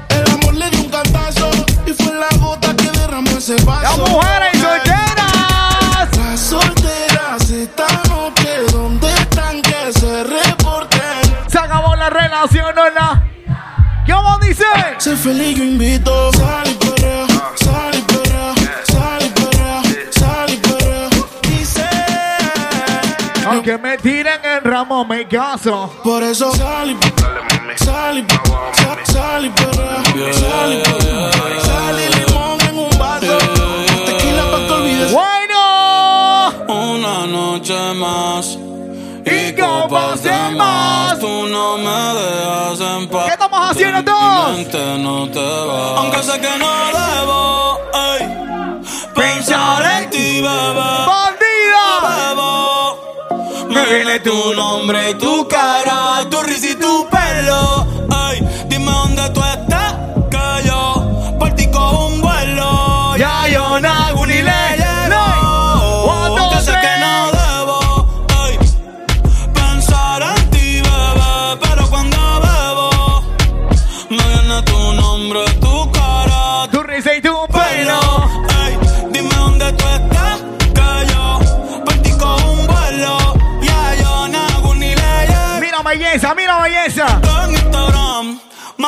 El amor le dio un cantazo. Y fue la gota que derramó ese vaso. Las mujeres solteras. Las solteras esta noche, ¿dónde están que se reporten? Se acabó la relación, ¿no? la? ¿Cómo dice? Sé feliz, yo invito. Sal Aunque me tiren el ramo, me caso. Por eso sal y sal y sal, y perrea, sal y perrea, sal y limón en un vaso. Tequila pa' que olvides. Bueno. Una noche más. Y copas de más. Tú no me dejas en paz. ¿Qué estamos haciendo todos? no te va. Aunque sé que no debo ey, pensar en ti, bebé. Viene tu nombre tu cara, tu risa y tu pelo.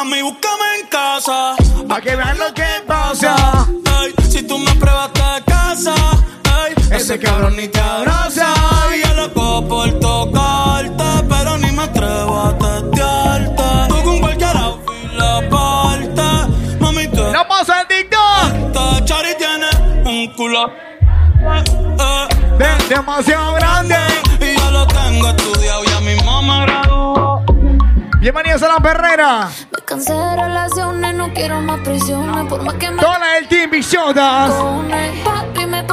Mami, búscame en casa. Pa' que vean lo que pasa. Ey, si tú me pruebas de casa, ey, Ese cabrón ni te abraza. Ay, yo loco por tocarte, pero ni me atrevo a testearte. Tú con cualquiera fila aparte, mami, tú No pasa el TikTok. Chari tiene un culo eh, De- demasiado grande. y yo lo tengo estudiado, Bienvenidos a la perrera. Me cansé de relaciones, no quiero más prisiones. Por más que me Toda la del team Bichotas.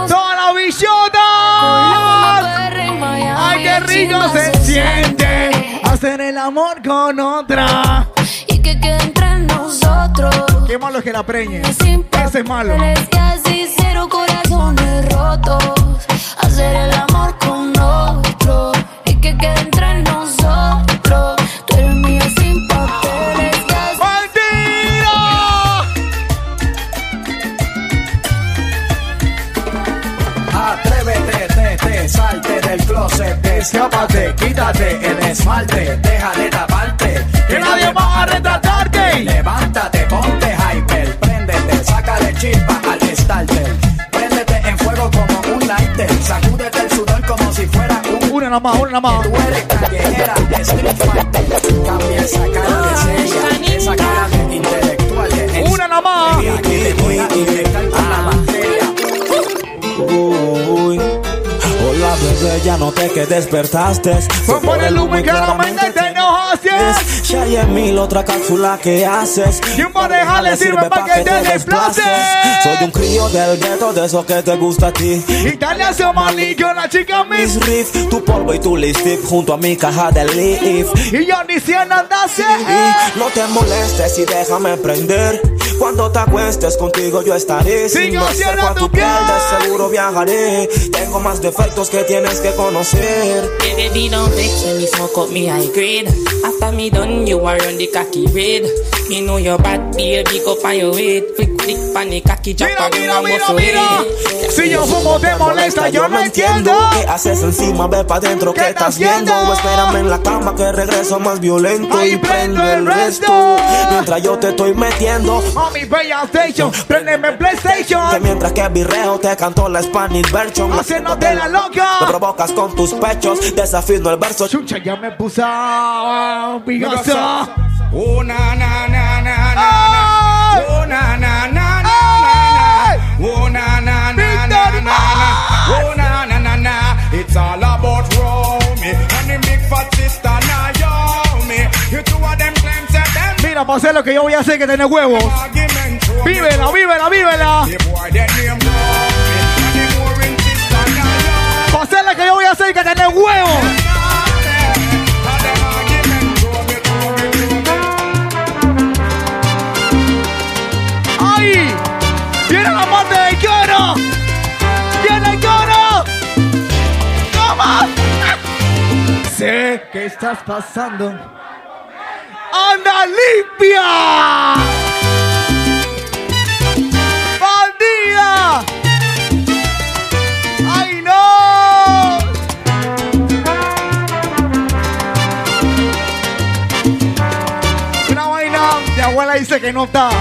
Toda la Bichotas. Ay, qué rico China se siente hacer el amor con otra. Y que quede entre nosotros. Qué malo es que la preñe. Ese es malo. Y así cero corazones rotos. Hacer el amor con otro. Y que quede entre nosotros. Escápate, quítate el esmalte, deja de taparte, Que nadie va a retratarte. Levántate, ponte hyper, préndete, sácale chispa al starter, préndete en fuego como un lighter, sacúdete el sudor como si fuera un Una nada más, una nada más. Tú eres callejera de Street Fighter. Cambia esa cara de seria, esa cara de intelectual. De Una nada ya no te que despertaste. Fue por el humo y claramente te enojaste. Ya hay en mil otra cápsula que haces. Y un pareja le sirve pa' que te desplaces. Soy un crío del gueto, de esos que te gusta a ti. Italia se malillo, la chica Mis Miss. riff, tu polvo y tu lipstick junto a mi caja de leaf. Y yo ni si andase. Y no te molestes y déjame prender. Cuando te acuestes contigo yo estaré. Sin haciendo cerco a tu piel. de seguro viajaré. Tengo más defectos que tienes que conocer. Baby, don't when you smoke up me high grade. After me done, you are on the cocky red. Me know your bad baby, go on your weight. Flick, flick, pan the cocky, drop Mira, mira, mira, mira. Si yo fumo te molesta, yo no entiendo. ¿Qué haces encima? Ve pa' dentro, ¿Qué ¿qué estás viendo? Espérame en la cama que regreso más violento y prendo el resto. Mientras yo te estoy metiendo. Mami, PlayStation, prendeme Que PlayStation. mientras que virreo te canto la Spanish version Haciéndote la loca. Me provocas con tus pechos Desafino el verso Chucha, ya me puse a. Oh na na na na na ¡Ay! Oh na na na na ¡Ay! Oh na na na na Victory na Oh na na na na It's all about Romy And the big fat sister Naomi You two of them claim say them Mira, para hacer lo que yo voy a hacer que tener huevos. Vívela, vívela, vívela. Para hacer lo que yo voy a hacer que tener huevos. Sé que estás pasando. ¡Anda limpia! ¡Bandida! ¡Ay, no! Una vaina de abuela dice que no está.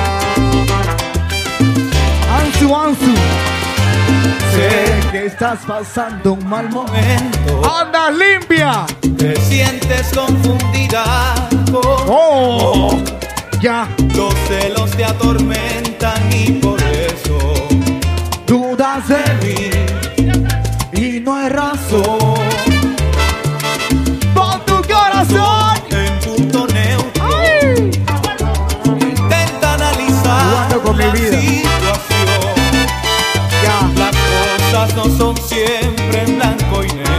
Ansu, Ansu. Sé que estás pasando un mal momento. ¡Anda limpia! Te sientes confundida por ¡Oh! Ya, los celos te atormentan y por eso dudas de mí. Cosas no son siempre en blanco y negro.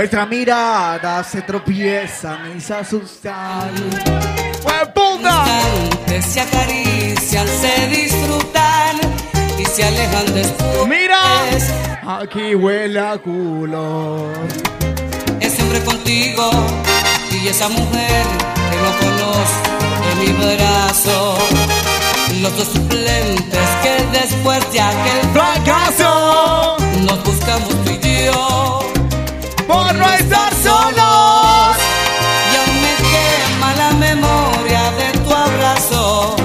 Nuestra mirada se tropiezan y se asustan. Se acarician, se disfrutan y se alejan después. ¡Mira! Aquí huele a culo. Ese hombre contigo y esa mujer que no conozco en mi brazo. Los dos suplentes que después de aquel ¡Fracaso! nos buscamos tú y. ¡Por no estar solos! Y aún me quema la memoria de tu abrazo.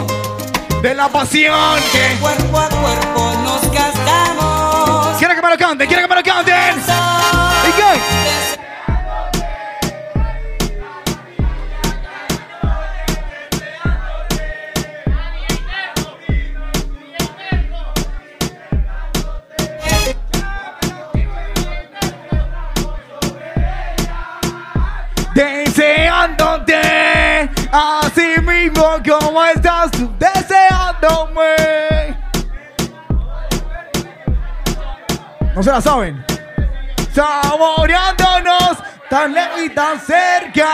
De la pasión que... Cuerpo a cuerpo nos gastamos. ¡Quiero que me lo canten! ¡Quiero que me lo canten! Como estás tú Deseándome No se la saben Saboreándonos Tan lejos y tan cerca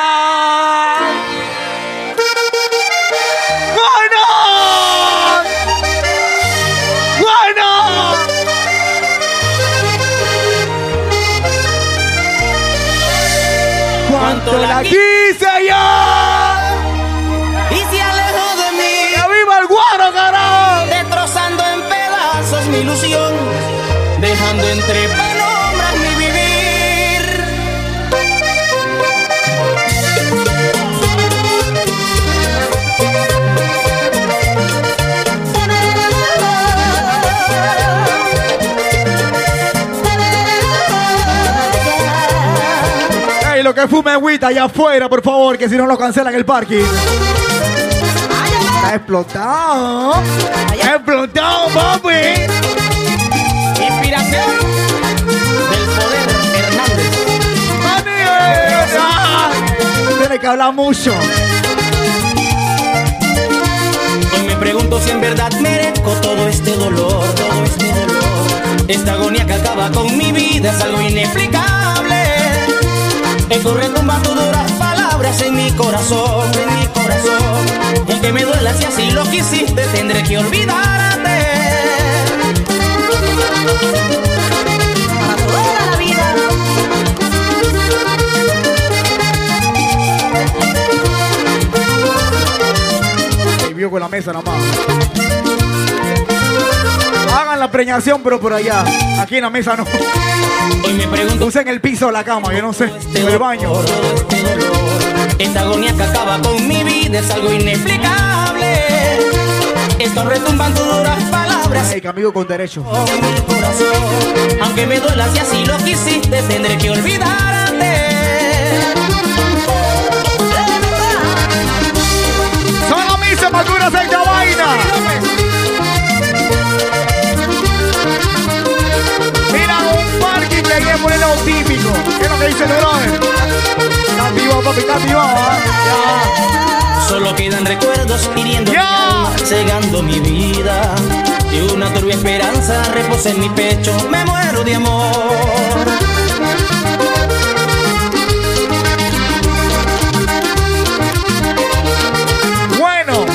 ¡Bueno! ¡Bueno! cuánto la quise yo. Ilusión. Dejando entre penumbras mi vivir. Ey, lo que fume agüita allá afuera, por favor, que si no lo cancelan el parking. Está explotado. Está explotado, papi. Del poder Hernández. Ay, Tiene que hablar mucho. Hoy me pregunto si en verdad merezco todo este dolor, todo este dolor. Esta agonía que acaba con mi vida es algo inexplicable. Eco retumba tus duras palabras en mi corazón, en mi corazón. Y que me duela si así lo quisiste, tendré que olvidarte. Con la mesa nada más. Hagan la preñación, pero por allá. Aquí en la mesa no. Hoy me pregunto Usen el piso de la cama, yo no sé. En el baño. Esta agonía que acaba con mi vida es algo inexplicable. Esto retumban tus duras palabras que amigo con derecho. en mi corazón. Aunque me duela si así lo quisiste, tendré que olvidarte. Solo a mí se me cura esta vaina. Mira, un parking voy a poner lo típico. ¿Qué es lo que dice el brother? Está activado, papi, está activado, ¿ah? Ya. Solo quedan recuerdos hiriendo mi alma, cegando mi vida. Y una turbia esperanza reposa en mi pecho, me muero de amor. Bueno,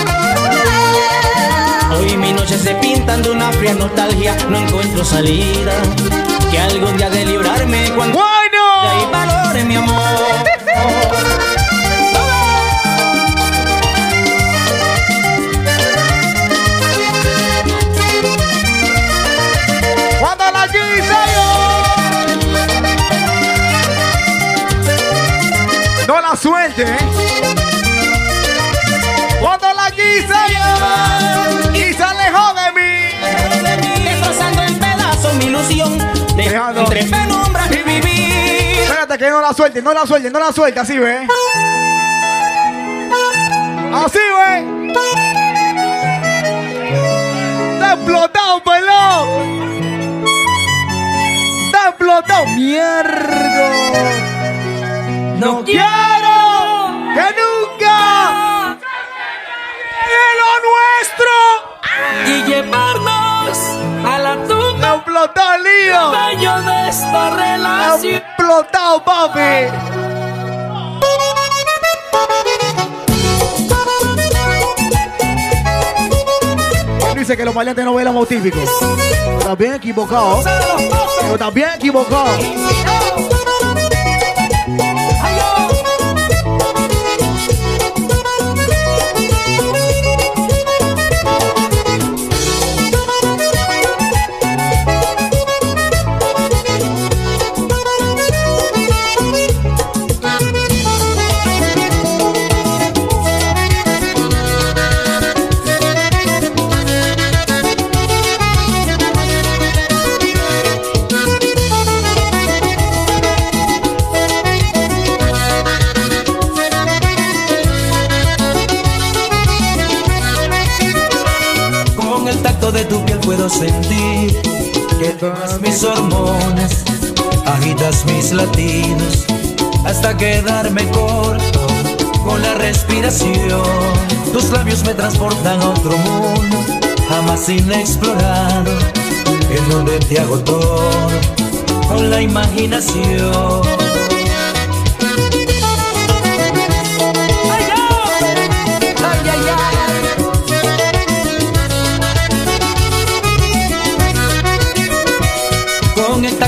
Hoy mis noches se pintan de una fría nostalgia, no encuentro salida. Que algún día de librarme cuando bueno. hay valor en mi amor. Que no la suelte, no la suelte, no la suelte, así ve. Así ve. Está explotado, pelón. Está explotado, mierda. No quiero que nunca de lo nuestro. y llevarnos a la tumba explotado el lío. bello de esta relación. Explotado, papi. Dice que los maleantes no bailamos típicos. Está bien equivocado. Pero está bien equivocado. Puedo sentir que todas mis hormonas agitas mis latidos hasta quedarme corto con la respiración. Tus labios me transportan a otro mundo jamás inexplorado en donde te hago todo con la imaginación.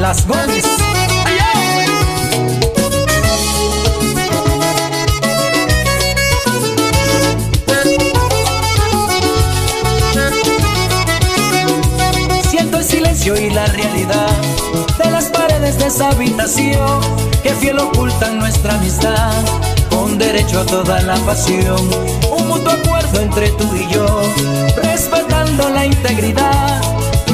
Las Gómez. Siento el silencio y la realidad de las paredes de esa habitación que fiel ocultan nuestra amistad con derecho a toda la pasión. Un mutuo acuerdo entre tú y yo, respetando la integridad,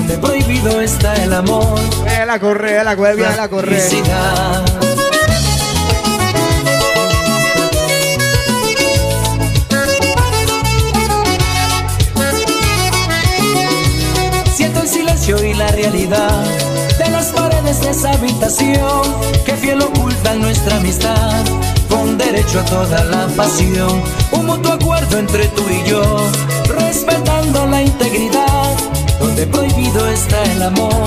donde prohibido está el amor. la correa, la correa, la felicidad. Siento el silencio y la realidad de las paredes de esa habitación que fiel ocultan nuestra amistad con derecho a toda la pasión. Un mutuo acuerdo entre tú y yo, respetando la integridad, donde prohibido está el amor,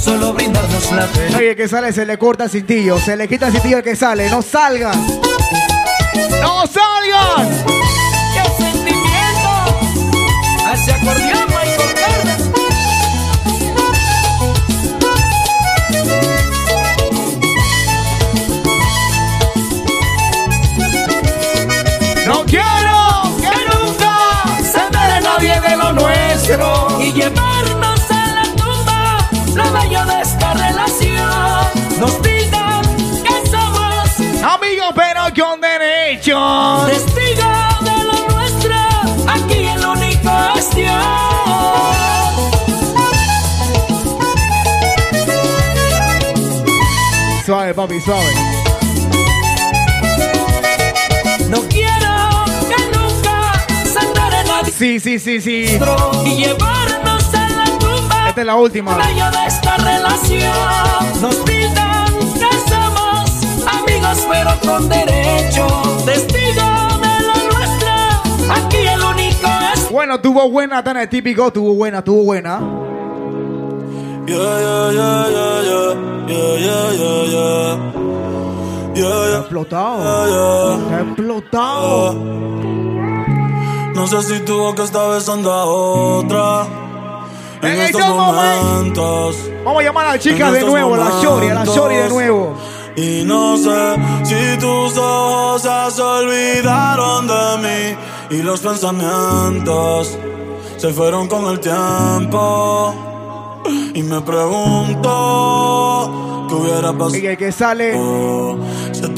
solo brindarnos la fe. Oye, el que sale se le corta el cintillo, se le quita el cintillo al que sale. ¡No salgan! ¡No salgan! ¡Qué sentimiento! Hacia acordeón, Michael Carter. ¡No quiero y llevarnos a la tumba lo bello de esta relación. Nos digan que somos amigos pero con derechos. Testigo de lo nuestro, aquí el único es Dios. Suave, papi, suave. No quiero Sí, sí, sí, sí. Y llevarnos a la tumba. Esta es la última. Medio de esta relación nos brindan que somos amigos, pero con derecho. Testigo. Aquí el único es. Bueno, tuvo buena, tan típico. Tuvo buena, tuvo buena. Explotado. Explotado. No sé si tuvo que estar besando a otra. En, En estos momentos. Vamos a llamar a la chica de nuevo, a la Shori, a la Shori de momentos. nuevo. Y no sé si tus ojos ya se olvidaron de mí y los pensamientos se fueron con el tiempo. Y me pregunto qué hubiera pasado Y el que sale,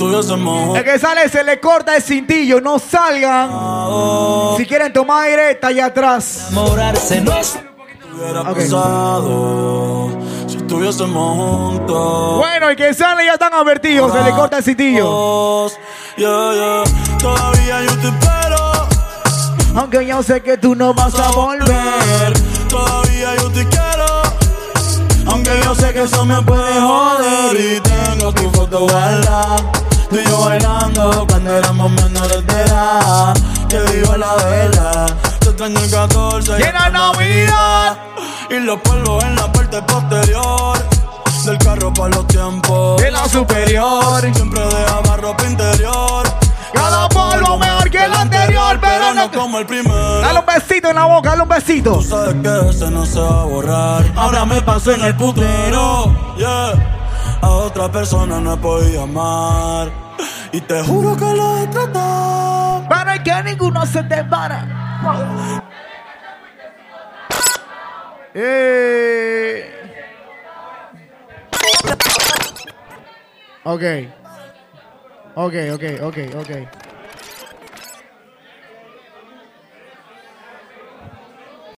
si estuviésemos el que sale se le corta el cintillo, no salgan. Si quieren tomar aire, está allá atrás. Enamorarse no es hubiera pasado si estuviésemos juntos. Bueno, el que sale ya están advertidos, se le corta el cintillo. Yeah, yeah. Todavía yo te espero. Aunque yo sé que tú no vas a volver. Todavía yo te quiero. Aunque yo sé que eso me puede joder. Y tengo tu foto guardada. Tú y yo bailando cuando éramos menores de edad. Te digo la verdad. Te extraño el 14. Y en la Navidad. Y los polvos en la parte posterior. Del carro para los tiempos. De la superior. Siempre dejaba ropa interior. Cada polvo mejor que el anterior, pero no como el primero. Dale un besito en la boca, dale un besito. Sabes que ese no se va a borrar. Ahora me pasó en el putero. Yeah. A otra persona no he podido amar. Y te juro que lo he tratado. Para que ninguno se te para. Eh. Ok. Ok, ok, ok, ok.